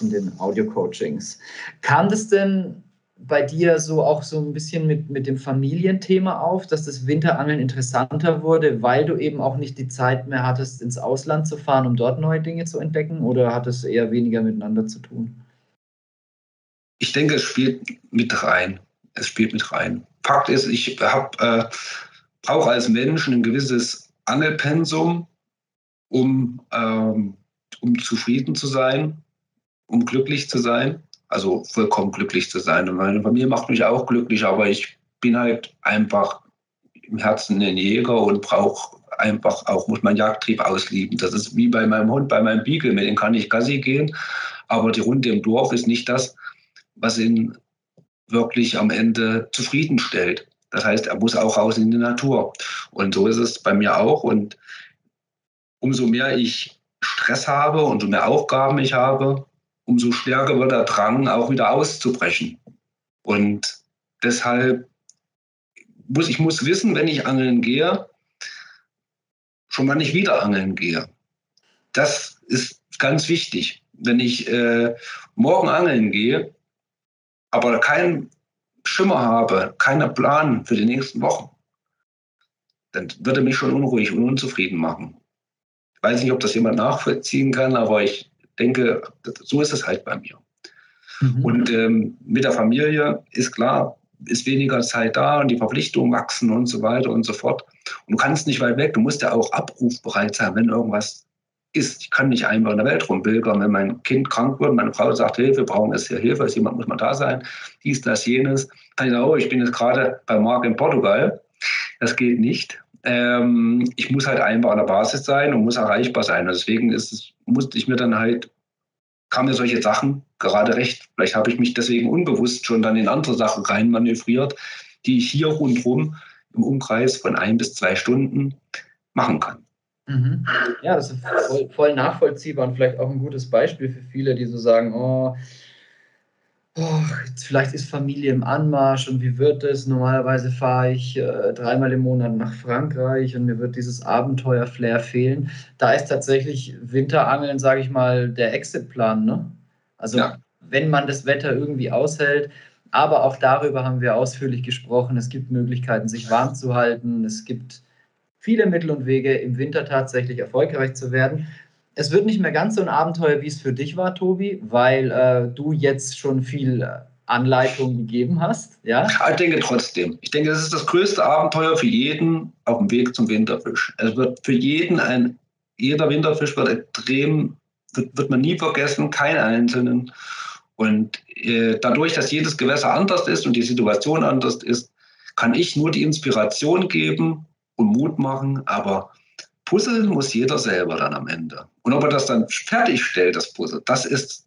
in den Audio-Coachings. Kam das denn bei dir so auch so ein bisschen mit, mit dem Familienthema auf, dass das Winterangeln interessanter wurde, weil du eben auch nicht die Zeit mehr hattest, ins Ausland zu fahren, um dort neue Dinge zu entdecken? Oder hat es eher weniger miteinander zu tun? Ich denke, es spielt mit rein. Es spielt mit rein. Fakt ist, ich habe äh, brauche als Mensch ein gewisses Angelpensum, um, ähm, um zufrieden zu sein, um glücklich zu sein also vollkommen glücklich zu sein. Und meine Familie macht mich auch glücklich, aber ich bin halt einfach im Herzen ein Jäger und brauche einfach auch, muss meinen Jagdtrieb auslieben. Das ist wie bei meinem Hund, bei meinem Beagle, mit dem kann ich Gassi gehen, aber die Runde im Dorf ist nicht das, was ihn wirklich am Ende zufriedenstellt. Das heißt, er muss auch raus in die Natur. Und so ist es bei mir auch. Und umso mehr ich Stress habe, umso mehr Aufgaben ich habe, umso stärker wird der Drang, auch wieder auszubrechen. Und deshalb muss ich muss wissen, wenn ich angeln gehe, schon mal nicht wieder angeln gehe. Das ist ganz wichtig. Wenn ich äh, morgen angeln gehe, aber keinen Schimmer habe, keinen Plan für die nächsten Wochen, dann würde mich schon unruhig und unzufrieden machen. Ich weiß nicht, ob das jemand nachvollziehen kann, aber ich denke, so ist es halt bei mir. Mhm. Und ähm, mit der Familie ist klar, ist weniger Zeit da und die Verpflichtungen wachsen und so weiter und so fort. Und du kannst nicht weit weg, du musst ja auch abrufbereit sein, wenn irgendwas ist. Ich kann nicht einfach in der Welt rumbildern, wenn mein Kind krank wird, meine Frau sagt, Hilfe, wir brauchen jetzt hier Hilfe, ist jemand muss mal da sein, dies, das, jenes. Dann ich sagen, oh, ich bin jetzt gerade bei Marc in Portugal. Das geht nicht. Ähm, ich muss halt einfach an der Basis sein und muss erreichbar sein. Und deswegen ist es, musste ich mir dann halt, kamen mir solche Sachen gerade recht. Vielleicht habe ich mich deswegen unbewusst schon dann in andere Sachen reinmanövriert, die ich hier rundherum im Umkreis von ein bis zwei Stunden machen kann. Mhm. Ja, das ist voll, voll, nachvollziehbar und vielleicht auch ein gutes Beispiel für viele, die so sagen, oh, oh jetzt vielleicht ist Familie im Anmarsch und wie wird es? Normalerweise fahre ich äh, dreimal im Monat nach Frankreich und mir wird dieses Abenteuer-Flair fehlen. Da ist tatsächlich Winterangeln, sage ich mal, der Exitplan. Ne? Also ja. wenn man das Wetter irgendwie aushält, aber auch darüber haben wir ausführlich gesprochen. Es gibt Möglichkeiten, sich warm zu halten. Es gibt viele Mittel und Wege, im Winter tatsächlich erfolgreich zu werden. Es wird nicht mehr ganz so ein Abenteuer, wie es für dich war, Tobi, weil äh, du jetzt schon viel Anleitung gegeben hast. Ja? Ich denke trotzdem. Ich denke, das ist das größte Abenteuer für jeden auf dem Weg zum Winterfisch. Es wird für jeden ein, jeder Winterfisch wird extrem, wird, wird man nie vergessen, keinen einzelnen. Und äh, dadurch, dass jedes Gewässer anders ist und die Situation anders ist, kann ich nur die Inspiration geben, und Mut machen, aber puzzeln muss jeder selber dann am Ende. Und ob er das dann fertigstellt, das Puzzle, das ist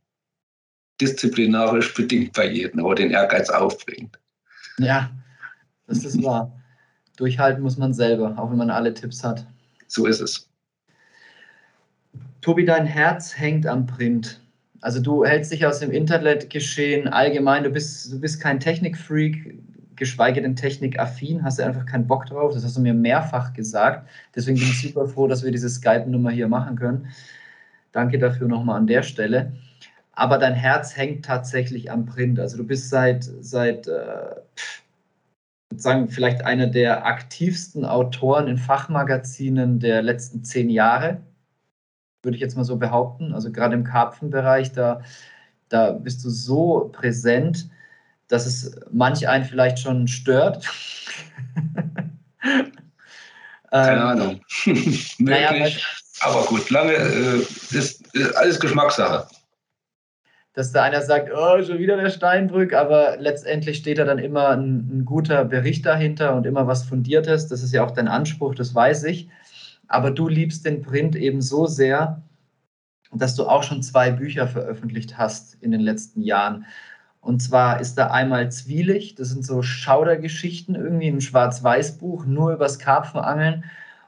disziplinarisch bedingt bei jedem, aber den Ehrgeiz aufbringt. Ja, das ist wahr. Durchhalten muss man selber, auch wenn man alle Tipps hat. So ist es. Tobi, dein Herz hängt am Print. Also du hältst dich aus dem Internetgeschehen allgemein, du bist, du bist kein Technikfreak, geschweige denn technikaffin, hast du einfach keinen Bock drauf. Das hast du mir mehrfach gesagt. Deswegen bin ich super froh, dass wir diese Skype-Nummer hier machen können. Danke dafür nochmal an der Stelle. Aber dein Herz hängt tatsächlich am Print. Also du bist seit, seit äh, sagen, vielleicht einer der aktivsten Autoren in Fachmagazinen der letzten zehn Jahre, würde ich jetzt mal so behaupten. Also gerade im Karpfenbereich, da, da bist du so präsent dass es manch einen vielleicht schon stört. Keine ähm, Ahnung. Möglich. Naja, aber gut, lange äh, ist, ist, alles Geschmackssache. Dass da einer sagt, oh, schon wieder der Steinbrück, aber letztendlich steht da dann immer ein, ein guter Bericht dahinter und immer was Fundiertes. Das ist ja auch dein Anspruch, das weiß ich. Aber du liebst den Print eben so sehr, dass du auch schon zwei Bücher veröffentlicht hast in den letzten Jahren. Und zwar ist da einmal Zwielicht, das sind so Schaudergeschichten, irgendwie ein Schwarz-Weiß-Buch, nur übers Karpfenangeln.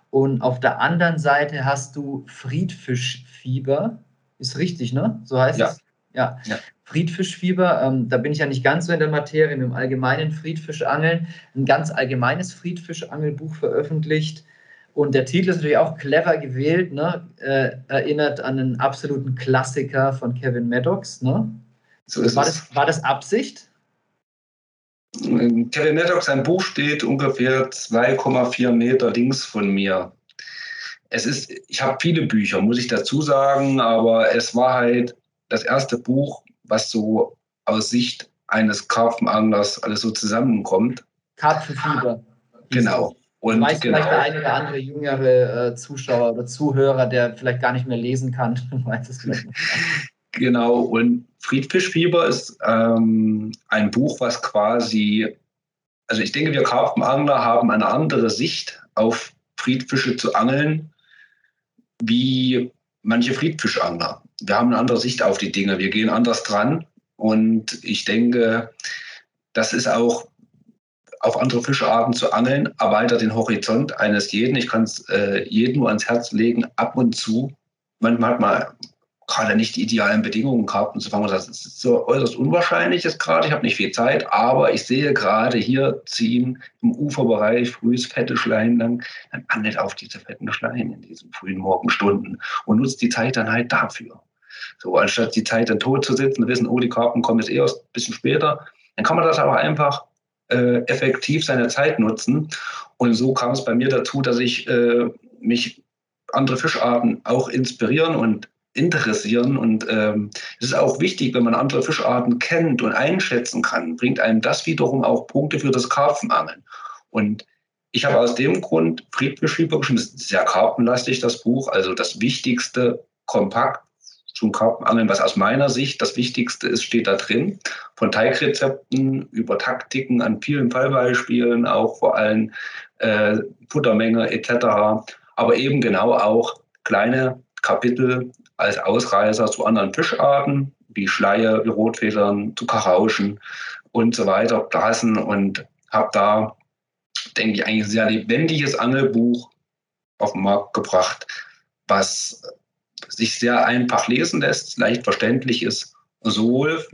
Und auf der anderen Seite hast du Friedfischfieber. Ist richtig, ne? So heißt ja. es? Ja. ja. Friedfischfieber, ähm, da bin ich ja nicht ganz so in der Materie, mit dem allgemeinen Friedfischangeln, ein ganz allgemeines Friedfischangelbuch veröffentlicht. Und der Titel ist natürlich auch clever gewählt, ne? Äh, erinnert an einen absoluten Klassiker von Kevin Maddox, ne? So war, das, war das Absicht? Kevin Maddox, sein Buch steht ungefähr 2,4 Meter links von mir. Es ist, ich habe viele Bücher, muss ich dazu sagen, aber es war halt das erste Buch, was so aus Sicht eines Karpfenanglers alles so zusammenkommt. Karpfenfieber. Genau. Und weiß genau. vielleicht der eine oder andere jüngere äh, Zuschauer oder Zuhörer, der vielleicht gar nicht mehr lesen kann, weiß es vielleicht nicht. Genau, und Friedfischfieber ist ähm, ein Buch, was quasi, also ich denke, wir Karpfenangler haben eine andere Sicht auf Friedfische zu angeln, wie manche Friedfischangler. Wir haben eine andere Sicht auf die Dinge, wir gehen anders dran und ich denke, das ist auch auf andere Fischarten zu angeln, erweitert den Horizont eines jeden. Ich kann es äh, jedem nur ans Herz legen, ab und zu. Manchmal hat man gerade nicht die idealen Bedingungen gehabt und zu fangen. Das ist so äußerst unwahrscheinlich jetzt gerade. Ich habe nicht viel Zeit, aber ich sehe gerade hier ziehen im Uferbereich frühes fette Schleien lang. Dann angelt auf diese fetten Schleien in diesen frühen Morgenstunden und nutzt die Zeit dann halt dafür. So, anstatt die Zeit dann tot zu sitzen und wissen, oh, die Karten kommen jetzt erst ein bisschen später, dann kann man das aber einfach äh, effektiv seine Zeit nutzen. Und so kam es bei mir dazu, dass ich äh, mich andere Fischarten auch inspirieren und interessieren. Und ähm, es ist auch wichtig, wenn man andere Fischarten kennt und einschätzen kann, bringt einem das wiederum auch Punkte für das Karpfenangeln. Und ich habe aus dem Grund Friedbeschreiber geschrieben, ist sehr karpenlastig, das Buch, also das Wichtigste kompakt zum Karpfenangeln, was aus meiner Sicht das Wichtigste ist, steht da drin. Von Teigrezepten über Taktiken an vielen Fallbeispielen, auch vor allem äh, Futtermenge etc. Aber eben genau auch kleine Kapitel als Ausreißer zu anderen Fischarten, wie Schleie, wie Rotfedern, zu Karauschen und so weiter, Blasen und habe da, denke ich, eigentlich ein sehr lebendiges Angelbuch auf den Markt gebracht, was sich sehr einfach lesen lässt, leicht verständlich ist, sowohl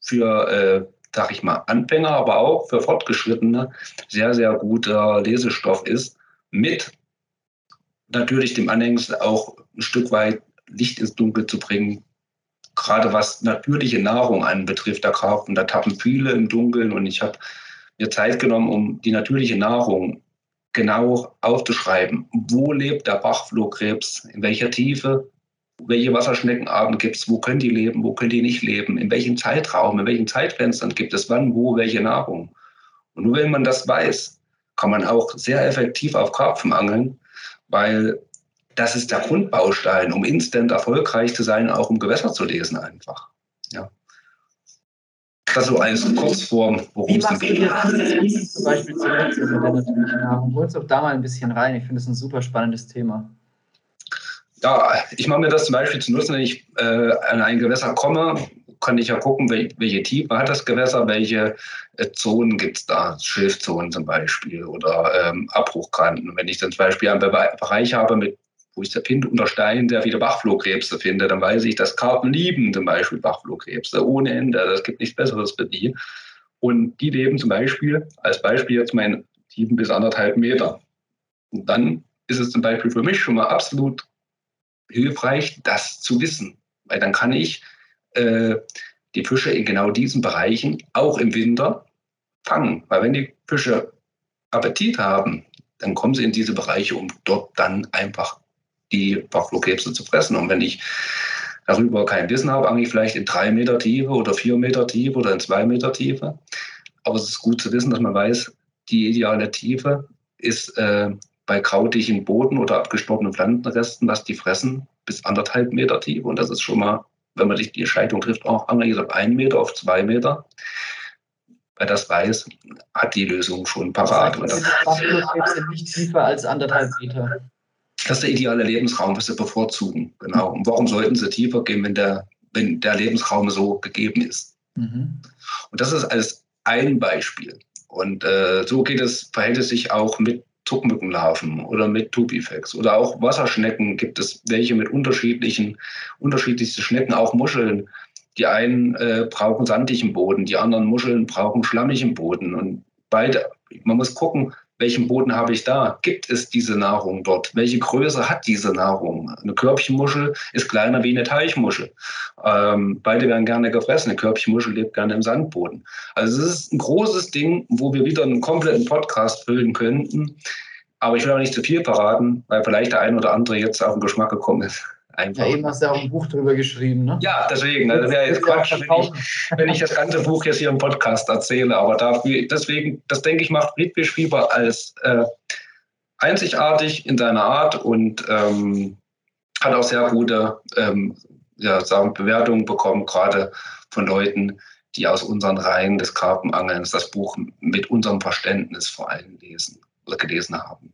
für, äh, sag ich mal, Anfänger, aber auch für Fortgeschrittene sehr, sehr guter Lesestoff ist, mit natürlich dem Anhängsel auch ein Stück weit Licht ins Dunkel zu bringen. Gerade was natürliche Nahrung anbetrifft, da kaufen, da tappen viele im Dunkeln und ich habe mir Zeit genommen, um die natürliche Nahrung genau aufzuschreiben. Wo lebt der Bachflohkrebs? In welcher Tiefe? Welche Wasserschneckenarten gibt es? Wo können die leben? Wo können die nicht leben? In welchem Zeitraum? In welchen Zeitfenstern gibt es wann, wo, welche Nahrung? Und nur wenn man das weiß, kann man auch sehr effektiv auf Karpfen angeln, weil das ist der Grundbaustein, um instant erfolgreich zu sein, auch um Gewässer zu lesen einfach. Ja. Das so als Kurzform, worum es geht. Wie machst du das zum Beispiel zu mit der natürlichen Nahrung? Hol uns doch da mal ein bisschen rein. Ich finde das ein super spannendes Thema. Ja, ich mache mir das zum Beispiel zu nutzen, wenn ich äh, an ein Gewässer komme, kann ich ja gucken, welche Tiefe hat das Gewässer, welche äh, Zonen gibt es da, Schilfzonen zum Beispiel oder ähm, Abbruchkanten. Wenn ich dann zum Beispiel einen Bereich habe mit wo ich der finde unter Stein sehr viele Bachflohkrebse finde, dann weiß ich, dass Karpen lieben zum Beispiel Bachflohkrebse ohne Ende. Das gibt nichts Besseres für die. Und die leben zum Beispiel, als Beispiel jetzt mein sieben bis anderthalb Meter. Und dann ist es zum Beispiel für mich schon mal absolut hilfreich, das zu wissen. Weil dann kann ich äh, die Fische in genau diesen Bereichen auch im Winter fangen. Weil wenn die Fische Appetit haben, dann kommen sie in diese Bereiche, um dort dann einfach die Bachflohkrebse zu fressen. Und wenn ich darüber kein Wissen habe, ange ich vielleicht in drei Meter Tiefe oder vier Meter Tiefe oder in zwei Meter Tiefe. Aber es ist gut zu wissen, dass man weiß, die ideale Tiefe ist äh, bei krautigem Boden oder abgestorbenen Pflanzenresten, was die fressen, bis anderthalb Meter Tiefe. Und das ist schon mal, wenn man sich die Entscheidung trifft, auch angelegt auf einen Meter, auf zwei Meter. Wer das weiß, hat die Lösung schon parat. Das heißt, Bachflohkrebse nicht tiefer als anderthalb Meter. Das ist der ideale Lebensraum, was sie bevorzugen. Genau. Und warum sollten sie tiefer gehen, wenn der, wenn der Lebensraum so gegeben ist? Mhm. Und das ist als ein Beispiel. Und äh, so geht es, verhält es sich auch mit Zuckmückenlarven oder mit Tubifex oder auch Wasserschnecken gibt es welche mit unterschiedlichen, unterschiedlichsten Schnecken, auch Muscheln. Die einen äh, brauchen sandigen Boden, die anderen Muscheln brauchen schlammigen Boden. Und beide, man muss gucken, welchen Boden habe ich da? Gibt es diese Nahrung dort? Welche Größe hat diese Nahrung? Eine Körbchenmuschel ist kleiner wie eine Teichmuschel. Ähm, beide werden gerne gefressen. Eine Körbchenmuschel lebt gerne im Sandboden. Also es ist ein großes Ding, wo wir wieder einen kompletten Podcast füllen könnten. Aber ich will auch nicht zu viel verraten, weil vielleicht der ein oder andere jetzt auf den Geschmack gekommen ist. Einfach. Ja, eben hast du ja auch ein Buch drüber geschrieben, ne? Ja, deswegen. Also wäre jetzt Quatsch, wenn ich, wenn ich, das ganze Buch jetzt hier im Podcast erzähle. Aber dafür, deswegen, das denke ich, macht Friedrich Schieber als äh, einzigartig in seiner Art und ähm, hat auch sehr gute ähm, ja, sagen, Bewertungen bekommen, gerade von Leuten, die aus unseren Reihen des Karpenangelns das Buch mit unserem Verständnis vor allem lesen oder gelesen haben.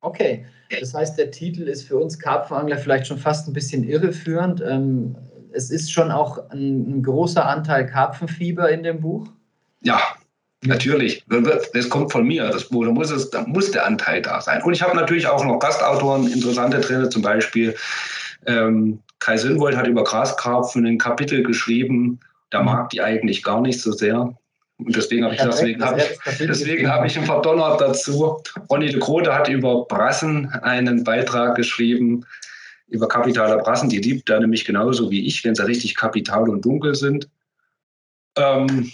Okay, das heißt, der Titel ist für uns Karpfenangler vielleicht schon fast ein bisschen irreführend. Ähm, es ist schon auch ein, großer Anteil Karpfenfieber in dem Buch. Ja, Natürlich, das kommt von mir, das Buch, da muss, es, da muss der Anteil da sein. Und ich habe natürlich auch noch Gastautoren, interessante drin, zum Beispiel ähm, Kai Sinnwold hat über Graskarpfen ein Kapitel geschrieben, da mhm. mag die eigentlich gar nicht so sehr. Und deswegen habe ich, deswegen habe ich, deswegen habe ich ihn verdonnert dazu. Ronny de Grote hat über Brassen einen Beitrag geschrieben, über kapitale Brassen. Die liebt er nämlich genauso wie ich, wenn sie richtig kapital und dunkel sind. Ähm,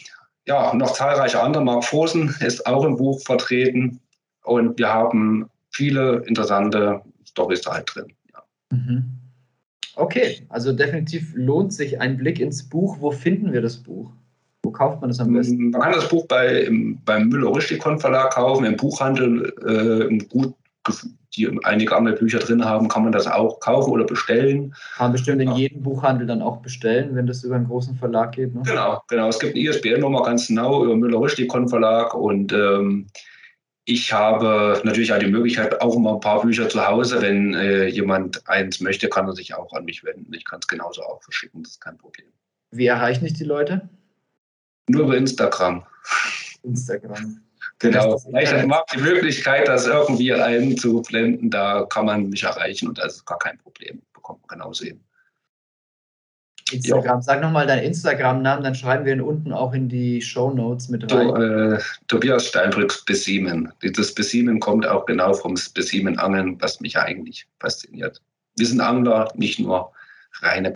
ja, noch zahlreiche andere. Mark Fosen ist auch im Buch vertreten. Und wir haben viele interessante Storys da halt drin. Ja. Mhm. Okay, also definitiv lohnt sich ein Blick ins Buch. Wo finden wir das Buch? Wo kauft man das am besten? Man kann das Buch bei, im, beim Müller-Richtikon Verlag kaufen, im Buchhandel, äh, im gut, die einige andere Bücher drin haben, kann man das auch kaufen oder bestellen. Kann man bestimmt in ja. jedem Buchhandel dann auch bestellen, wenn das über einen großen Verlag geht. Ne? Genau, genau. Es gibt eine ISBN-Nummer ganz genau über Müller-Richtikon Verlag und ähm, ich habe natürlich auch die Möglichkeit, auch immer ein paar Bücher zu Hause. Wenn äh, jemand eins möchte, kann er sich auch an mich wenden. Ich kann es genauso auch verschicken, das ist kein Problem. Wie erreichen dich die Leute? Nur über Instagram. Instagram. Genau. Ich mag die Möglichkeit, das irgendwie einzublenden. Da kann man mich erreichen und das ist gar kein Problem. Bekommt man genauso hin. Instagram. Jo. Sag nochmal deinen Instagram-Namen, dann schreiben wir ihn unten auch in die Show Notes mit rein. To, äh, Tobias Steinbrücks Besiemen. Das Besiemen kommt auch genau vom Besiemen-Angeln, was mich eigentlich fasziniert. Wir sind Angler, nicht nur reine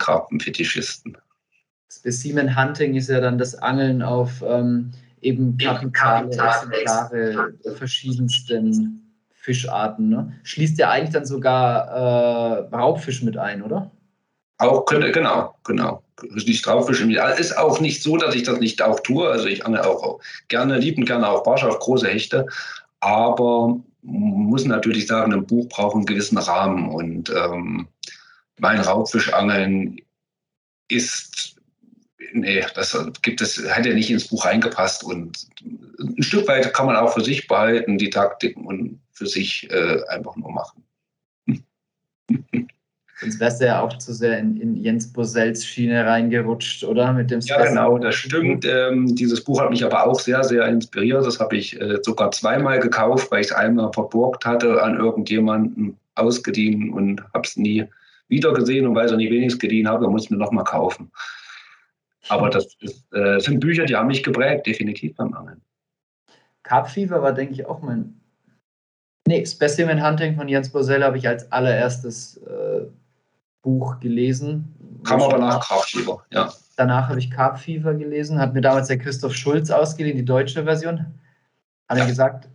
Karpenfetischisten. Specimen Hunting ist ja dann das Angeln auf ähm, eben kapitale Exemplare der verschiedensten Fischarten. Ne? Schließt ja eigentlich dann sogar äh, Raubfisch mit ein, oder? Auch könnte, genau, genau. Nicht Raubfisch. Ist auch nicht so, dass ich das nicht auch tue. Also ich angel auch gerne, lieben gerne auch Barsch auf große Hechte. Aber muss natürlich sagen, ein Buch braucht einen gewissen Rahmen. Und ähm, mein Raubfischangeln ist nee, das gibt es, hat ja nicht ins Buch reingepasst und ein Stück weit kann man auch für sich behalten, die Taktiken und für sich äh, einfach nur machen. Sonst wärst du ja auch zu sehr in, in Jens Bosells Schiene reingerutscht, oder? Mit dem ja, genau, das stimmt. Ähm, dieses Buch hat mich aber auch sehr, sehr inspiriert. Das habe ich äh, sogar zweimal gekauft, weil ich es einmal verborgt hatte, an irgendjemanden ausgedient und habe es nie wieder gesehen und weil ich es nie wenigstens gedient habe, muss ich mir nochmal kaufen. Aber das ist, äh, sind Bücher, die haben mich geprägt, definitiv beim Angeln. Carp Fever war, denke ich, auch mein. Nee, Specimen Hunting von Jens Bosell habe ich als allererstes äh, Buch gelesen. Kam aber nach Carp Fever, ja. Danach habe ich Carp Fever gelesen, hat mir damals der Christoph Schulz ausgeliehen, die deutsche Version. Hat ja. er gesagt,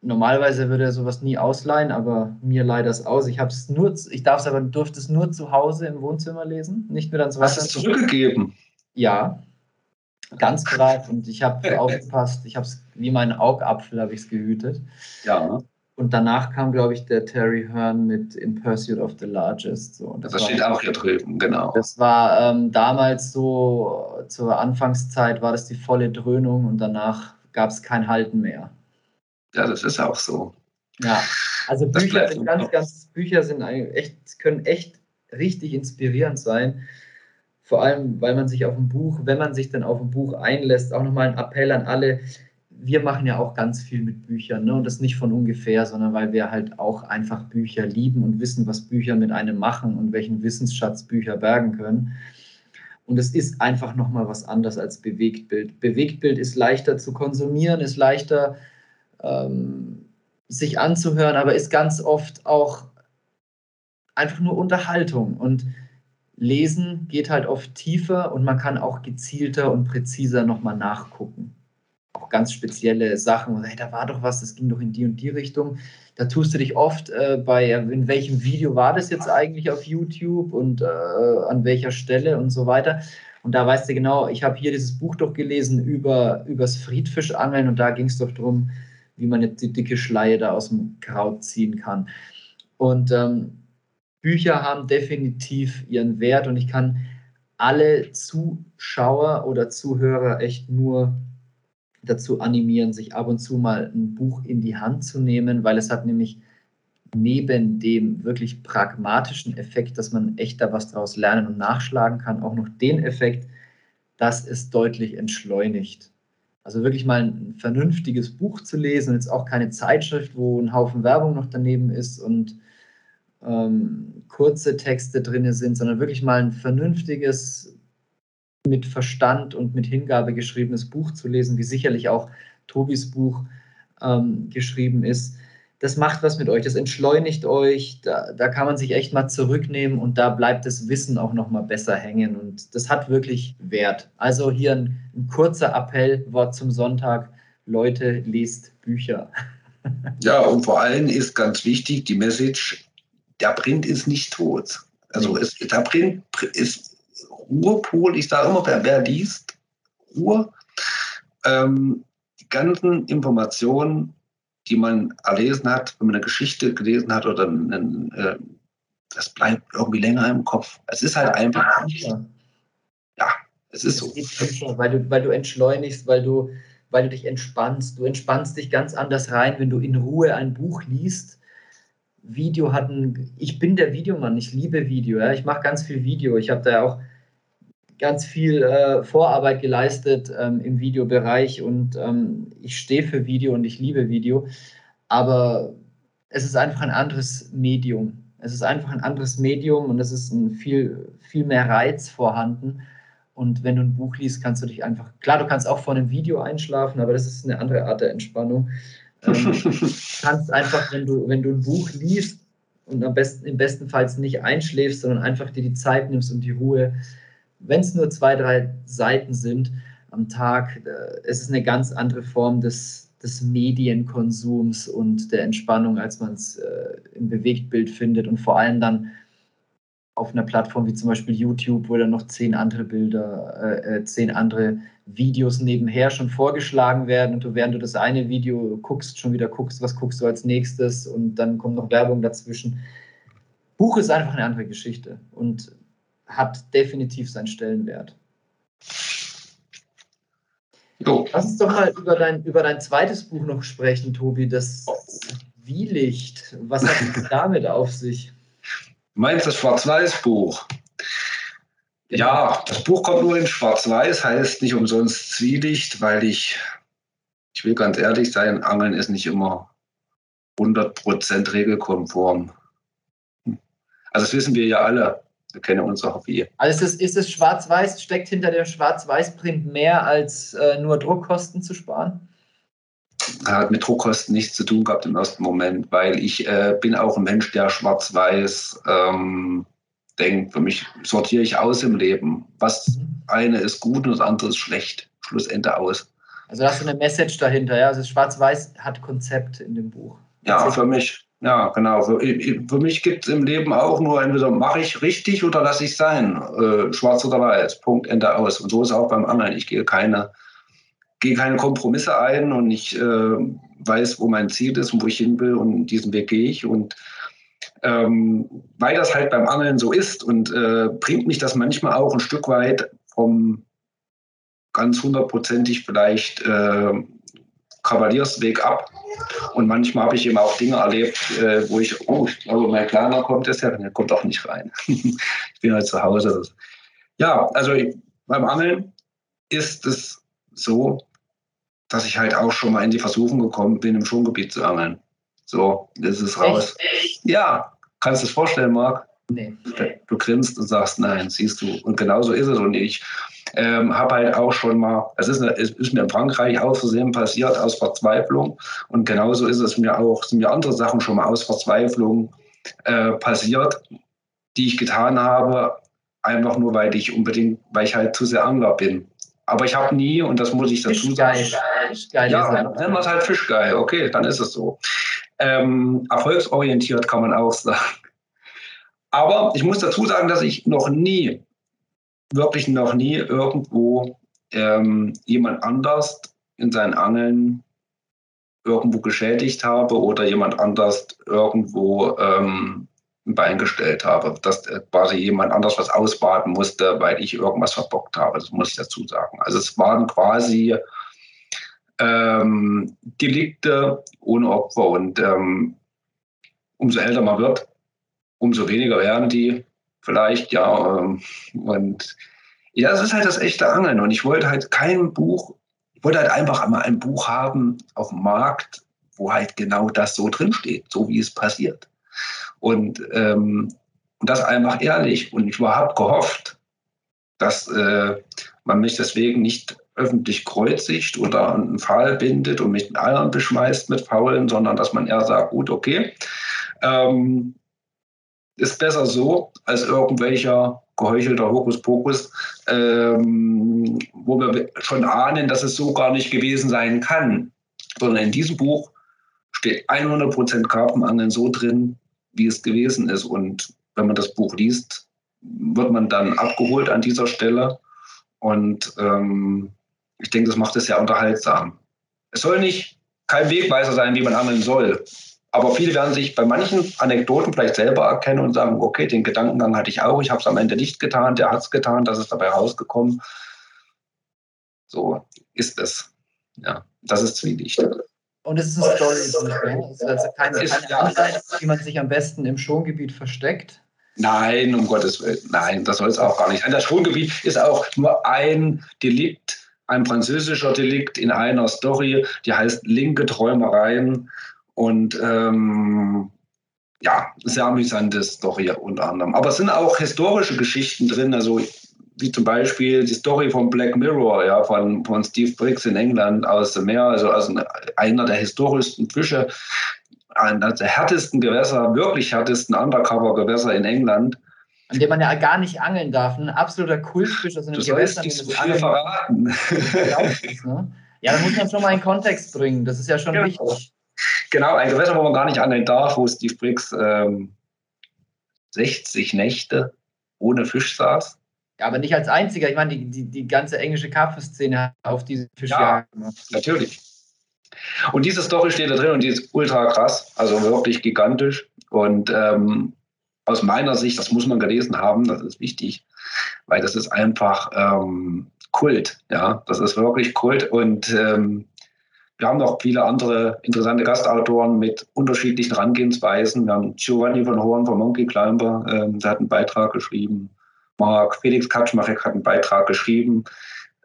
normalerweise würde er sowas nie ausleihen, aber mir leider es aus. Ich habe es nur, ich darf es aber, durfte es nur zu Hause im Wohnzimmer lesen, nicht mehr dann so Hast es zurückgegeben? Ja, ganz brav und ich habe aufgepasst. Ich habe es wie mein Augapfel habe ich es gehütet. Ja. Und danach kam, glaube ich, der Terry Hearn mit In Pursuit of the Largest. So. das, das steht auch hier drüben, genau. Das war ähm, damals so, zur Anfangszeit war das die volle Dröhnung und danach gab es kein Halten mehr. Ja, das ist auch so. Ja, also Bücher sind ganz, ganz, Bücher sind echt, können echt richtig inspirierend sein vor allem, weil man sich auf ein Buch, wenn man sich dann auf ein Buch einlässt, auch nochmal ein Appell an alle. Wir machen ja auch ganz viel mit Büchern ne? und das nicht von ungefähr, sondern weil wir halt auch einfach Bücher lieben und wissen, was Bücher mit einem machen und welchen Wissensschatz Bücher bergen können. Und es ist einfach nochmal was anderes als Bewegtbild. Bewegtbild ist leichter zu konsumieren, ist leichter ähm, sich anzuhören, aber ist ganz oft auch einfach nur Unterhaltung. Und Lesen geht halt oft tiefer und man kann auch gezielter und präziser nochmal nachgucken. Auch ganz spezielle Sachen. Hey, da war doch was, das ging doch in die und die Richtung. Da tust du dich oft äh, bei, in welchem Video war das jetzt eigentlich auf YouTube und äh, an welcher Stelle und so weiter. Und da weißt du genau, ich habe hier dieses Buch doch gelesen über übers Friedfischangeln und da ging es doch darum, wie man jetzt die dicke Schleie da aus dem Kraut ziehen kann. Und ähm, Bücher haben definitiv ihren Wert und ich kann alle Zuschauer oder Zuhörer echt nur dazu animieren, sich ab und zu mal ein Buch in die Hand zu nehmen, weil es hat nämlich neben dem wirklich pragmatischen Effekt, dass man echt da was draus lernen und nachschlagen kann, auch noch den Effekt, dass es deutlich entschleunigt. Also wirklich mal ein vernünftiges Buch zu lesen, jetzt auch keine Zeitschrift, wo ein Haufen Werbung noch daneben ist und ähm, kurze Texte drin sind, sondern wirklich mal ein vernünftiges, mit Verstand und mit Hingabe geschriebenes Buch zu lesen, wie sicherlich auch Tobis Buch ähm, geschrieben ist. Das macht was mit euch, das entschleunigt euch, da, da kann man sich echt mal zurücknehmen und da bleibt das Wissen auch noch mal besser hängen und das hat wirklich Wert. Also hier ein, ein kurzer Appell, Wort zum Sonntag, Leute, lest Bücher. Ja, und vor allem ist ganz wichtig die Message, der Print ist nicht tot. Also es, der Print ist Ruhepol. Ich sage immer, wer, wer liest, Ruhe. Ähm, die ganzen Informationen, die man erlesen hat, wenn man eine Geschichte gelesen hat oder einen, äh, das bleibt irgendwie länger im Kopf. Es ist halt einfach. Ja, es ist so. Weil du, weil du entschleunigst, weil du, weil du dich entspannst. Du entspannst dich ganz anders rein, wenn du in Ruhe ein Buch liest Video hatten, ich bin der Videomann, ich liebe Video, ja. ich mache ganz viel Video. Ich habe da auch ganz viel äh, Vorarbeit geleistet ähm, im Videobereich und ähm, ich stehe für Video und ich liebe Video. Aber es ist einfach ein anderes Medium. Es ist einfach ein anderes Medium und es ist ein viel, viel mehr Reiz vorhanden. Und wenn du ein Buch liest, kannst du dich einfach, klar, du kannst auch vor einem Video einschlafen, aber das ist eine andere Art der Entspannung. Ähm, kannst einfach, wenn du, wenn du ein Buch liest und am besten, im besten Fall nicht einschläfst, sondern einfach dir die Zeit nimmst und die Ruhe, wenn es nur zwei, drei Seiten sind am Tag, äh, es ist eine ganz andere Form des, des Medienkonsums und der Entspannung, als man es äh, im Bewegtbild findet und vor allem dann auf einer Plattform wie zum Beispiel YouTube, wo dann noch zehn andere Bilder, äh, äh, zehn andere Videos nebenher schon vorgeschlagen werden und du während du das eine Video guckst, schon wieder guckst, was guckst du als nächstes und dann kommt noch Werbung dazwischen. Buch ist einfach eine andere Geschichte und hat definitiv seinen Stellenwert. Jo. Lass uns doch mal über dein, über dein zweites Buch noch sprechen, Tobi, das Zwielicht. Was hat es damit auf sich? meinst das Schwarz-Weiß-Buch? Ja, das Buch kommt nur in Schwarz-Weiß, heißt nicht umsonst Zwielicht, weil ich, ich will ganz ehrlich sein, Angeln ist nicht immer 100% regelkonform. Also das wissen wir ja alle. Wir kennen unser Hobby. Also ist es, ist es Schwarz-Weiß, steckt hinter dem Schwarz-Weiß-Print mehr als äh, nur Druckkosten zu sparen? hat mit Druckkosten nichts zu tun gehabt im ersten Moment, weil ich äh, bin auch ein Mensch, der schwarz-weiß ähm, denkt. Für mich sortiere ich aus im Leben. Was eine ist gut und das andere ist schlecht. Schlussende aus. Also hast du eine Message dahinter, ja? Also Schwarz-Weiß hat Konzept in dem Buch. Ja, für mich. Ja, genau. Für, für mich gibt es im Leben auch nur entweder mache ich richtig oder lasse ich sein. Äh, schwarz oder weiß. Punkt, Ende aus. Und so ist auch beim Angeln. Ich gehe keine gehe keine Kompromisse ein und ich äh, weiß, wo mein Ziel ist und wo ich hin will und diesen Weg gehe ich. Und ähm, weil das halt beim Angeln so ist und äh, bringt mich das manchmal auch ein Stück weit vom ganz hundertprozentig vielleicht äh, Kavaliersweg ab. Und manchmal habe ich eben auch Dinge erlebt, äh, wo ich, oh, ich glaube, mein Kleiner kommt ja, der kommt auch nicht rein. ich bin halt zu Hause. Ja, also beim Angeln ist es so, dass ich halt auch schon mal in die Versuchung gekommen bin, im Schongebiet zu angeln. So, das ist raus. Echt? Ja, kannst du es vorstellen, Marc? Nee. Du grinst und sagst, nein, siehst du. Und genauso ist es. Und ich ähm, habe halt auch schon mal, es ist, es ist mir in Frankreich aus Versehen passiert, aus Verzweiflung. Und genauso ist es mir auch, sind mir andere Sachen schon mal aus Verzweiflung äh, passiert, die ich getan habe, einfach nur, weil ich unbedingt, weil ich halt zu sehr Angler bin. Aber ich habe nie, und das muss ich dazu sagen. Fischgeil. Ja, nennen wir es halt Fischgeil. Okay, dann ist es so. Ähm, erfolgsorientiert kann man auch sagen. Aber ich muss dazu sagen, dass ich noch nie, wirklich noch nie irgendwo ähm, jemand anders in seinen Angeln irgendwo geschädigt habe oder jemand anders irgendwo ähm, ein Bein gestellt habe, dass quasi jemand anders was ausbaden musste, weil ich irgendwas verbockt habe. Das muss ich dazu sagen. Also es waren quasi ähm, Delikte ohne Opfer und ähm, umso älter man wird, umso weniger werden die vielleicht, ja. Ähm, und ja, das ist halt das echte Angeln. Und ich wollte halt kein Buch ich wollte halt einfach einmal ein Buch haben auf dem Markt, wo halt genau das so drinsteht, so wie es passiert. Und, ähm, und das einfach ehrlich. Und ich habe gehofft, dass äh, man mich deswegen nicht öffentlich kreuzigt oder einen Pfahl bindet und mich mit Eiern beschmeißt mit Faulen, sondern dass man eher sagt, gut, okay, ähm, ist besser so als irgendwelcher geheuchelter Hokuspokus, ähm, wo wir schon ahnen, dass es so gar nicht gewesen sein kann. Sondern in diesem Buch steht 100% Karpfenangeln so drin, wie es gewesen ist. Und wenn man das Buch liest, wird man dann abgeholt an dieser Stelle. Und ähm, ich denke, das macht es sehr unterhaltsam. Es soll nicht kein Wegweiser sein, wie man angeln soll. Aber viele werden sich bei manchen Anekdoten vielleicht selber erkennen und sagen, okay, den Gedankengang hatte ich auch, ich habe es am Ende nicht getan, der hat es getan, das ist dabei rausgekommen. So ist es. Ja, das ist Zwielicht. Und es ist ein Story, es ist also keine, keine Anleitung, wie man sich am besten im Schongebiet versteckt. Nein, um Gottes Willen, nein, das soll es auch gar nicht sein. Das Schongebiet ist auch nur ein Delikt, ein französischer Delikt in einer Story, die heißt linke Träumereien. Und ähm, ja, sehr amüsante Story unter anderem. Aber es sind auch historische Geschichten drin, also wie zum Beispiel die Story von Black Mirror, ja, von, von Steve Briggs in England aus dem Meer, also, also einer der historischsten Fische, einer der härtesten Gewässer, wirklich härtesten Undercover-Gewässer in England. An dem man ja gar nicht angeln darf. Ein absoluter Kultfisch aus einem Gewässer. Du sollst viel verraten. Ne? Ja, da muss man schon mal in Kontext bringen. Das ist ja schon genau. wichtig. Genau, ein Gewässer, wo man gar nicht angeln darf, wo Steve Briggs ähm, 60 Nächte ohne Fisch saß. Ja, aber nicht als einziger. Ich meine, die, die, die ganze englische Karpfenszene auf diese Fischjagd ja. Natürlich. Und diese Story steht da drin und die ist ultra krass, also wirklich gigantisch. Und ähm, aus meiner Sicht, das muss man gelesen haben, das ist wichtig, weil das ist einfach ähm, Kult. Ja, das ist wirklich Kult. Und ähm, wir haben noch viele andere interessante Gastautoren mit unterschiedlichen Herangehensweisen. Wir haben Giovanni von Horn von Monkey Climber, ähm, der hat einen Beitrag geschrieben. Mark Felix Kaczmarek hat einen Beitrag geschrieben.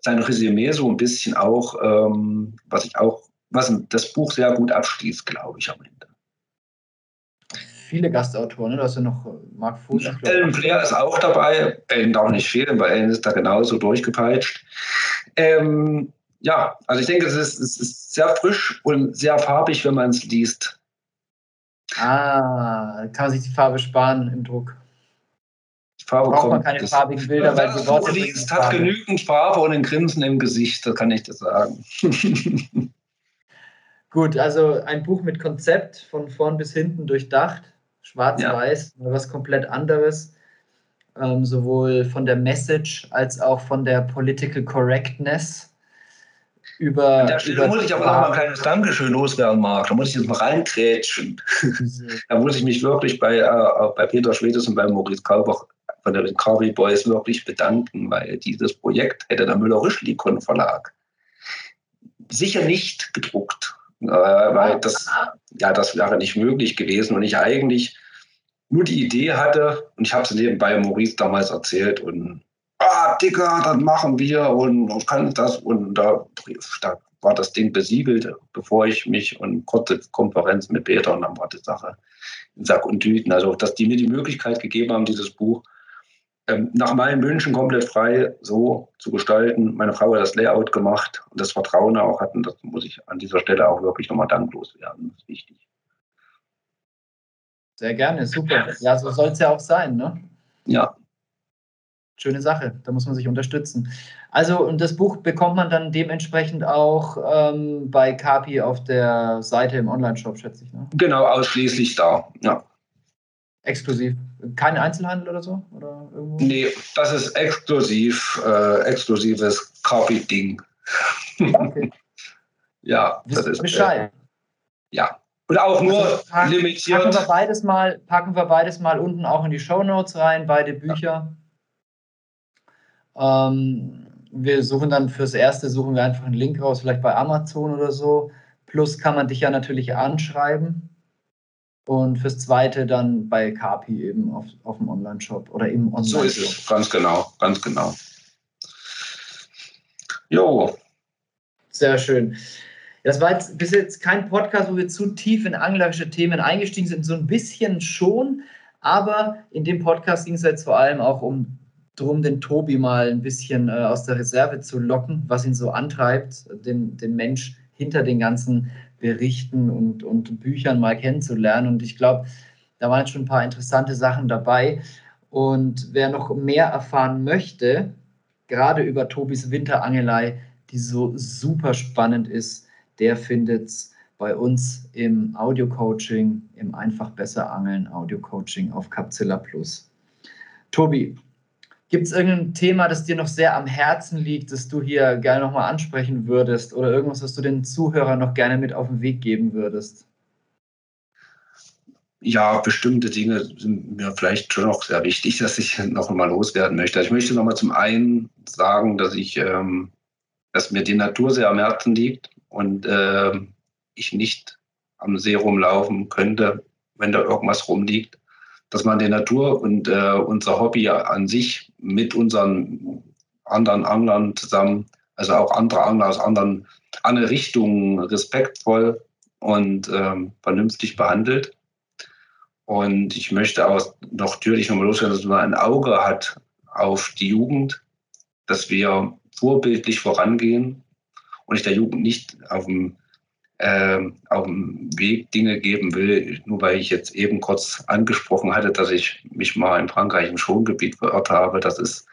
Sein Resümee so ein bisschen auch, ähm, was ich auch, was das Buch sehr gut abschließt, glaube ich, am Ende. Viele Gastautoren, ne? du noch äh, Mark Fuß. Ellen Blair ist auch dabei. Ellen darf nicht fehlen, weil Ellen ist da genauso durchgepeitscht. Ähm, ja, also ich denke, es ist, es ist sehr frisch und sehr farbig, wenn man es liest. Ah, kann man sich die Farbe sparen im Druck. Die Farbe braucht man keine farbigen Bilder, weil die Worte liest, hat genügend Farbe und ein Grinsen im Gesicht, das kann ich dir sagen. Gut, also ein Buch mit Konzept von vorn bis hinten durchdacht, schwarz-weiß, ja. was komplett anderes, ähm, sowohl von der Message als auch von der Political Correctness über. An der Stelle muss ich aber noch mal ein kleines Dankeschön loswerden, Marc. Da muss ich jetzt mal reinträtschen. da muss ich mich wirklich bei, äh, bei Peter Schwedes und bei Maurice Kalbach von den Carvey Boys wirklich bedanken, weil dieses Projekt hätte der Müller-Rüschlikon Verlag sicher nicht gedruckt. Äh, weil das, ja, das wäre nicht möglich gewesen und ich eigentlich nur die Idee hatte und ich habe es nebenbei Maurice damals erzählt und ah, Dicker, das machen wir und ich kann das. Und da, da war das Ding besiegelt, bevor ich mich und kurze Konferenz mit Peter und dann war die Sache in Sack und Tüten. Also, dass die mir die Möglichkeit gegeben haben, dieses Buch ähm, nach meinen Wünschen komplett frei so zu gestalten. Meine Frau hat das Layout gemacht und das Vertrauen auch hatten. Das muss ich an dieser Stelle auch wirklich nochmal danklos werden. Das ist wichtig. Sehr gerne, super. Ja, so soll es ja auch sein, ne? Ja, schöne Sache. Da muss man sich unterstützen. Also, und das Buch bekommt man dann dementsprechend auch ähm, bei Kapi auf der Seite im Online-Shop, schätze ich. Ne? Genau, ausschließlich da, ja. Exklusiv. Kein Einzelhandel oder so? Oder irgendwo? Nee, das ist exklusiv, äh, exklusives Kapi-Ding. Okay. ja, das ist Bescheid. Äh, ja. Und auch nur also, packen, limitiert. Packen wir, beides mal, packen wir beides mal unten auch in die Show Notes rein, beide Bücher. Ja. Ähm, wir suchen dann fürs Erste, suchen wir einfach einen Link raus, vielleicht bei Amazon oder so. Plus kann man dich ja natürlich anschreiben. Und fürs Zweite dann bei Kapi eben auf, auf dem Online-Shop oder im Online-Shop. So ist es, ganz genau, ganz genau. Jo. Sehr schön. Das war jetzt bis jetzt kein Podcast, wo wir zu tief in anglerische Themen eingestiegen sind, so ein bisschen schon, aber in dem Podcast ging es jetzt vor allem auch um darum, den Tobi mal ein bisschen äh, aus der Reserve zu locken, was ihn so antreibt, den, den Mensch hinter den ganzen Berichten und, und Büchern mal kennenzulernen. Und ich glaube, da waren schon ein paar interessante Sachen dabei. Und wer noch mehr erfahren möchte, gerade über Tobis Winterangelei, die so super spannend ist, der findet es bei uns im Audio-Coaching, im Einfach besser Angeln Audio-Coaching auf Capzilla Plus. Tobi, gibt es irgendein Thema, das dir noch sehr am Herzen liegt, das du hier gerne nochmal ansprechen würdest oder irgendwas, was du den Zuhörern noch gerne mit auf den Weg geben würdest? Ja, bestimmte Dinge sind mir vielleicht schon noch sehr wichtig, dass ich noch einmal loswerden möchte. Ich möchte noch mal zum einen sagen, dass ich, ähm, dass mir die Natur sehr am Herzen liegt und äh, ich nicht am See rumlaufen könnte, wenn da irgendwas rumliegt. Dass man die Natur und äh, unser Hobby an sich mit unseren anderen Anglern zusammen, also auch andere Angler aus anderen, anderen Richtungen respektvoll und ähm, vernünftig behandelt. Und ich möchte auch noch natürlich nochmal loswerden, dass man ein Auge hat auf die Jugend, dass wir vorbildlich vorangehen und ich der Jugend nicht auf dem, auf dem Weg Dinge geben will, nur weil ich jetzt eben kurz angesprochen hatte, dass ich mich mal in Frankreich im Schongebiet verirrt habe. Das ist,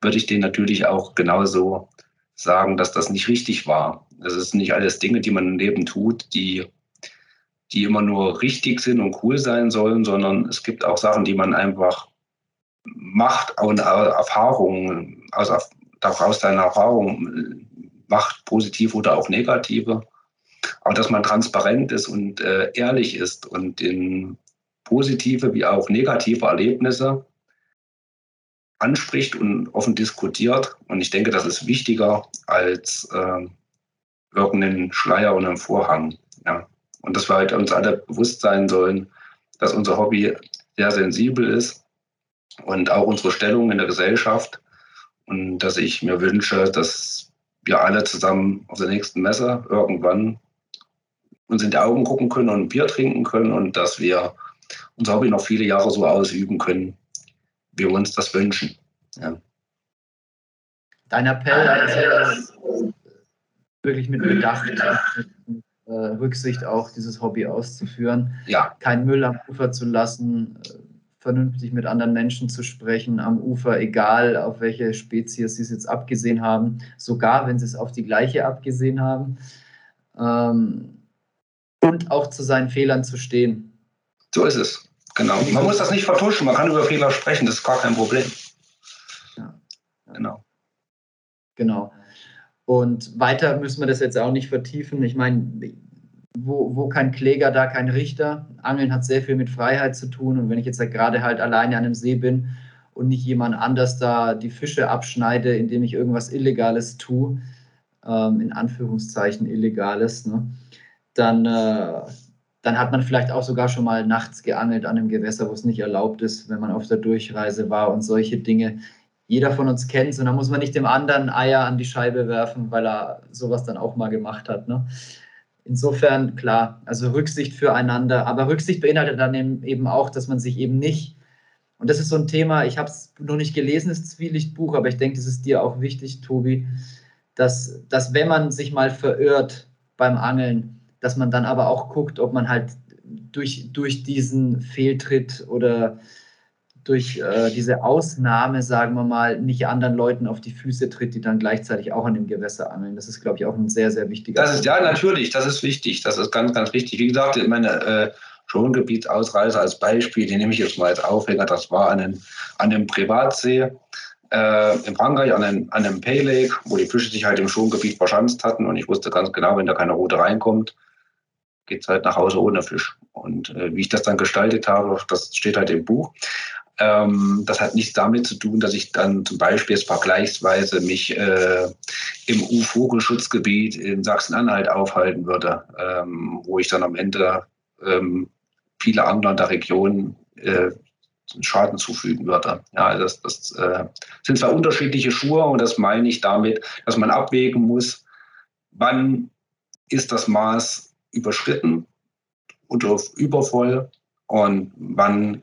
würde ich denen natürlich auch genauso sagen, dass das nicht richtig war. Das ist nicht alles Dinge, die man im Leben tut, die, die immer nur richtig sind und cool sein sollen, sondern es gibt auch Sachen, die man einfach macht und Erfahrungen, aus, daraus deine Erfahrung macht, positiv oder auch negative. Aber dass man transparent ist und äh, ehrlich ist und in positive wie auch negative Erlebnisse anspricht und offen diskutiert. Und ich denke, das ist wichtiger als äh, irgendeinen Schleier und einen Vorhang. Ja. Und dass wir halt uns alle bewusst sein sollen, dass unser Hobby sehr sensibel ist und auch unsere Stellung in der Gesellschaft. Und dass ich mir wünsche, dass wir alle zusammen auf der nächsten Messe irgendwann uns in die Augen gucken können und ein Bier trinken können und dass wir unser Hobby noch viele Jahre so ausüben können, wie wir uns das wünschen. Ja. Dein Appell also wirklich mit Bedacht, mit äh, Rücksicht auch dieses Hobby auszuführen, ja. kein Müll am Ufer zu lassen, vernünftig mit anderen Menschen zu sprechen am Ufer, egal auf welche Spezies sie es jetzt abgesehen haben, sogar wenn sie es auf die gleiche abgesehen haben. Ähm, und auch zu seinen Fehlern zu stehen. So ist es. Genau. Man muss das nicht vertuschen, man kann über Fehler sprechen, das ist gar kein Problem. Ja. Genau. Genau. Und weiter müssen wir das jetzt auch nicht vertiefen. Ich meine, wo, wo kein Kläger, da kein Richter. Angeln hat sehr viel mit Freiheit zu tun. Und wenn ich jetzt halt gerade halt alleine an einem See bin und nicht jemand anders da die Fische abschneide, indem ich irgendwas Illegales tue, ähm, in Anführungszeichen Illegales, ne, dann, äh, dann hat man vielleicht auch sogar schon mal nachts geangelt an einem Gewässer, wo es nicht erlaubt ist, wenn man auf der Durchreise war und solche Dinge. Jeder von uns kennt es und da muss man nicht dem anderen Eier an die Scheibe werfen, weil er sowas dann auch mal gemacht hat. Ne? Insofern, klar, also Rücksicht füreinander, aber Rücksicht beinhaltet dann eben auch, dass man sich eben nicht, und das ist so ein Thema, ich habe es noch nicht gelesen, das Zwielichtbuch, aber ich denke, das ist dir auch wichtig, Tobi, dass, dass wenn man sich mal verirrt beim Angeln, dass man dann aber auch guckt, ob man halt durch, durch diesen Fehltritt oder durch äh, diese Ausnahme, sagen wir mal, nicht anderen Leuten auf die Füße tritt, die dann gleichzeitig auch an dem Gewässer angeln. Das ist, glaube ich, auch ein sehr, sehr wichtiger Das ist ja natürlich, das ist wichtig, das ist ganz, ganz wichtig. Wie gesagt, meine äh, Schongebietsausreise als Beispiel, die nehme ich jetzt mal als Aufhänger, das war an einem, an einem Privatsee äh, in Frankreich, an einem, an einem Pay Lake, wo die Fische sich halt im Schongebiet verschanzt hatten und ich wusste ganz genau, wenn da keine Route reinkommt, geht es halt nach Hause ohne Fisch. Und äh, wie ich das dann gestaltet habe, das steht halt im Buch. Ähm, das hat nichts damit zu tun, dass ich dann zum Beispiel jetzt vergleichsweise mich äh, im U-Vogelschutzgebiet in Sachsen-Anhalt aufhalten würde, ähm, wo ich dann am Ende ähm, viele andere der Region äh, Schaden zufügen würde. Ja, das, das äh, sind zwar unterschiedliche Schuhe und das meine ich damit, dass man abwägen muss, wann ist das Maß überschritten oder übervoll und wann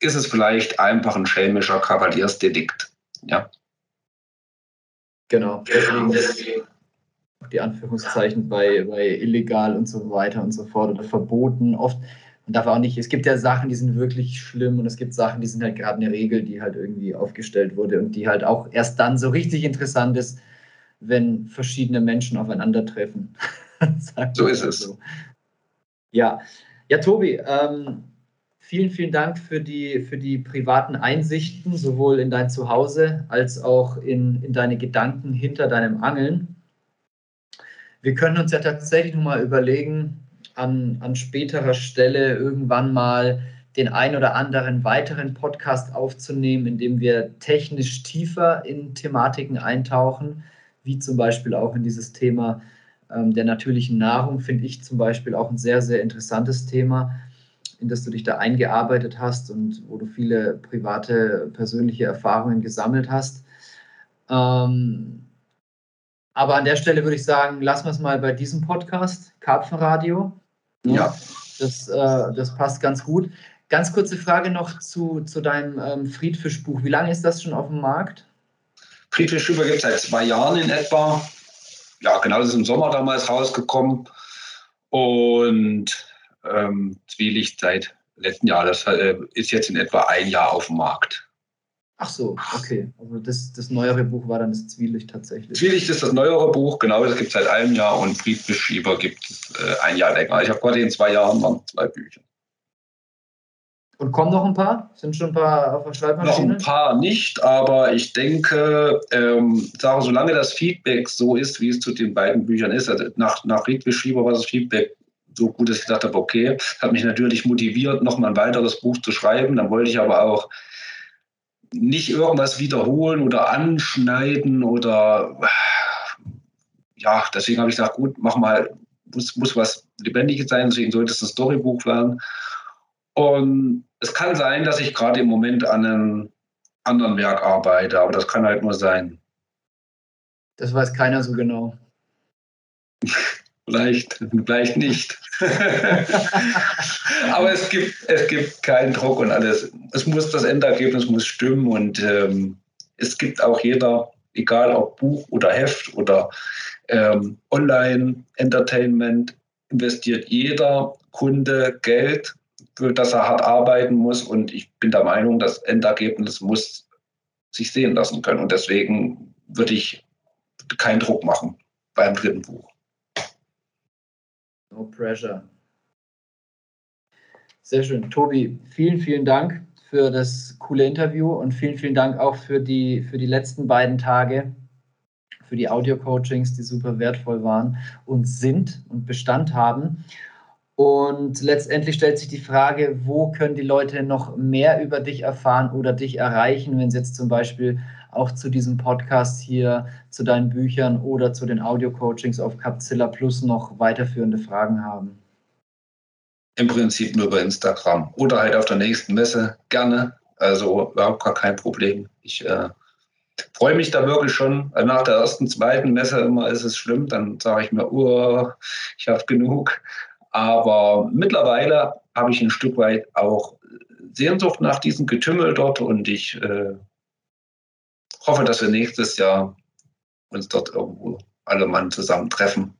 ist es vielleicht einfach ein schelmischer Kavaliersdelikt. Ja. Genau, deswegen die Anführungszeichen bei, bei illegal und so weiter und so fort oder verboten. Oft, man darf auch nicht, es gibt ja Sachen, die sind wirklich schlimm und es gibt Sachen, die sind halt gerade eine Regel, die halt irgendwie aufgestellt wurde und die halt auch erst dann so richtig interessant ist, wenn verschiedene Menschen aufeinandertreffen. so ist es. So. Ja, ja, Tobi, ähm, vielen, vielen Dank für die, für die privaten Einsichten, sowohl in dein Zuhause als auch in, in deine Gedanken hinter deinem Angeln. Wir können uns ja tatsächlich noch mal überlegen, an, an späterer Stelle irgendwann mal den ein oder anderen weiteren Podcast aufzunehmen, in dem wir technisch tiefer in Thematiken eintauchen, wie zum Beispiel auch in dieses Thema ähm, der natürlichen Nahrung, finde ich zum Beispiel auch ein sehr, sehr interessantes Thema, in das du dich da eingearbeitet hast und wo du viele private, persönliche Erfahrungen gesammelt hast. Ähm, aber an der Stelle würde ich sagen, lassen wir es mal bei diesem Podcast, Karpfenradio. Ja. Das, äh, das passt ganz gut. Ganz kurze Frage noch zu, zu deinem ähm, Friedfischbuch. Wie lange ist das schon auf dem Markt? Friedfischbuch gibt es seit zwei Jahren in etwa. Ja, genau, das ist im Sommer damals rausgekommen. Und ähm, Zwielicht seit letzten Jahr. Das äh, ist jetzt in etwa ein Jahr auf dem Markt. Ach so, okay. Also das, das neuere Buch war dann das Zwielicht tatsächlich. Zwielicht ist das neuere Buch, genau, das gibt es seit einem Jahr und Friedbeschieber gibt es äh, ein Jahr länger. Ich habe gerade in zwei Jahren noch zwei Bücher. Und kommen noch ein paar? Sind schon ein paar auf der Schreibmaschine? Noch ein paar nicht, aber ich denke, ähm, sage, solange das Feedback so ist, wie es zu den beiden Büchern ist, also nach, nach Friedbeschieber war das Feedback so gut, dass ich gesagt habe, okay, hat mich natürlich motiviert, noch mal ein weiteres Buch zu schreiben. Dann wollte ich aber auch nicht irgendwas wiederholen oder anschneiden oder ja, deswegen habe ich gesagt, gut, mach mal, muss, muss was Lebendiges sein, deswegen sollte es ein Storybuch werden. Und es kann sein, dass ich gerade im Moment an einem anderen Werk arbeite, aber das kann halt nur sein. Das weiß keiner so genau. Vielleicht, vielleicht nicht. Aber es gibt, es gibt keinen Druck und alles. Es muss, das Endergebnis muss stimmen und ähm, es gibt auch jeder, egal ob Buch oder Heft oder ähm, Online-Entertainment, investiert jeder Kunde Geld, für das er hart arbeiten muss. Und ich bin der Meinung, das Endergebnis muss sich sehen lassen können. Und deswegen würde ich keinen Druck machen beim dritten Buch. No pressure. Sehr schön. Tobi, vielen, vielen Dank für das coole Interview und vielen, vielen Dank auch für die, für die letzten beiden Tage, für die Audio-Coachings, die super wertvoll waren und sind und Bestand haben. Und letztendlich stellt sich die Frage, wo können die Leute noch mehr über dich erfahren oder dich erreichen, wenn sie jetzt zum Beispiel auch zu diesem Podcast hier, zu deinen Büchern oder zu den Audio-Coachings auf Capzilla Plus noch weiterführende Fragen haben? Im Prinzip nur bei Instagram oder halt auf der nächsten Messe gerne. Also überhaupt gar kein Problem. Ich äh, freue mich da wirklich schon. Nach der ersten, zweiten Messe immer ist es schlimm. Dann sage ich mir, oh, ich habe genug. Aber mittlerweile habe ich ein Stück weit auch Sehnsucht nach diesem Getümmel dort und ich äh, hoffe, dass wir nächstes Jahr uns dort irgendwo alle Mann zusammentreffen.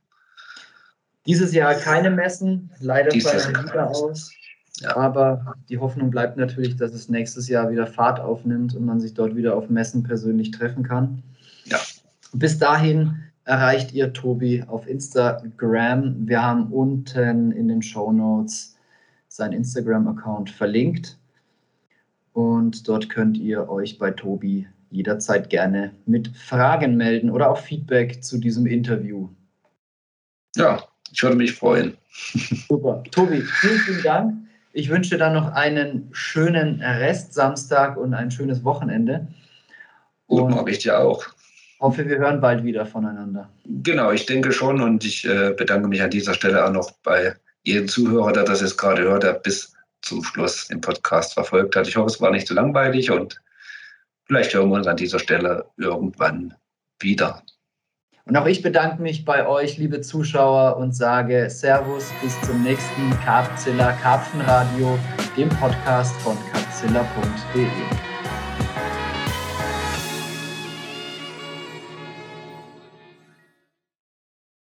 Dieses Jahr keine Messen, leider fallen wieder aus. Ja. Aber die Hoffnung bleibt natürlich, dass es nächstes Jahr wieder Fahrt aufnimmt und man sich dort wieder auf Messen persönlich treffen kann. Ja. Bis dahin erreicht ihr Tobi auf Instagram. Wir haben unten in den Show Notes sein Instagram-Account verlinkt. Und dort könnt ihr euch bei Tobi jederzeit gerne mit Fragen melden oder auch Feedback zu diesem Interview. Ja, ich würde mich freuen. Super. Tobi, vielen, vielen Dank. Ich wünsche dir dann noch einen schönen Rest Samstag und ein schönes Wochenende. Und mache ich dir auch. Hoffe, wir hören bald wieder voneinander. Genau, ich denke schon und ich äh, bedanke mich an dieser Stelle auch noch bei jedem Zuhörer, der das jetzt gerade hört, der bis zum Schluss den Podcast verfolgt hat. Ich hoffe, es war nicht zu langweilig und Vielleicht hören wir uns an dieser Stelle irgendwann wieder. Und auch ich bedanke mich bei euch, liebe Zuschauer, und sage Servus bis zum nächsten Carpzilla Karpfenradio, dem Podcast von carpzilla.de.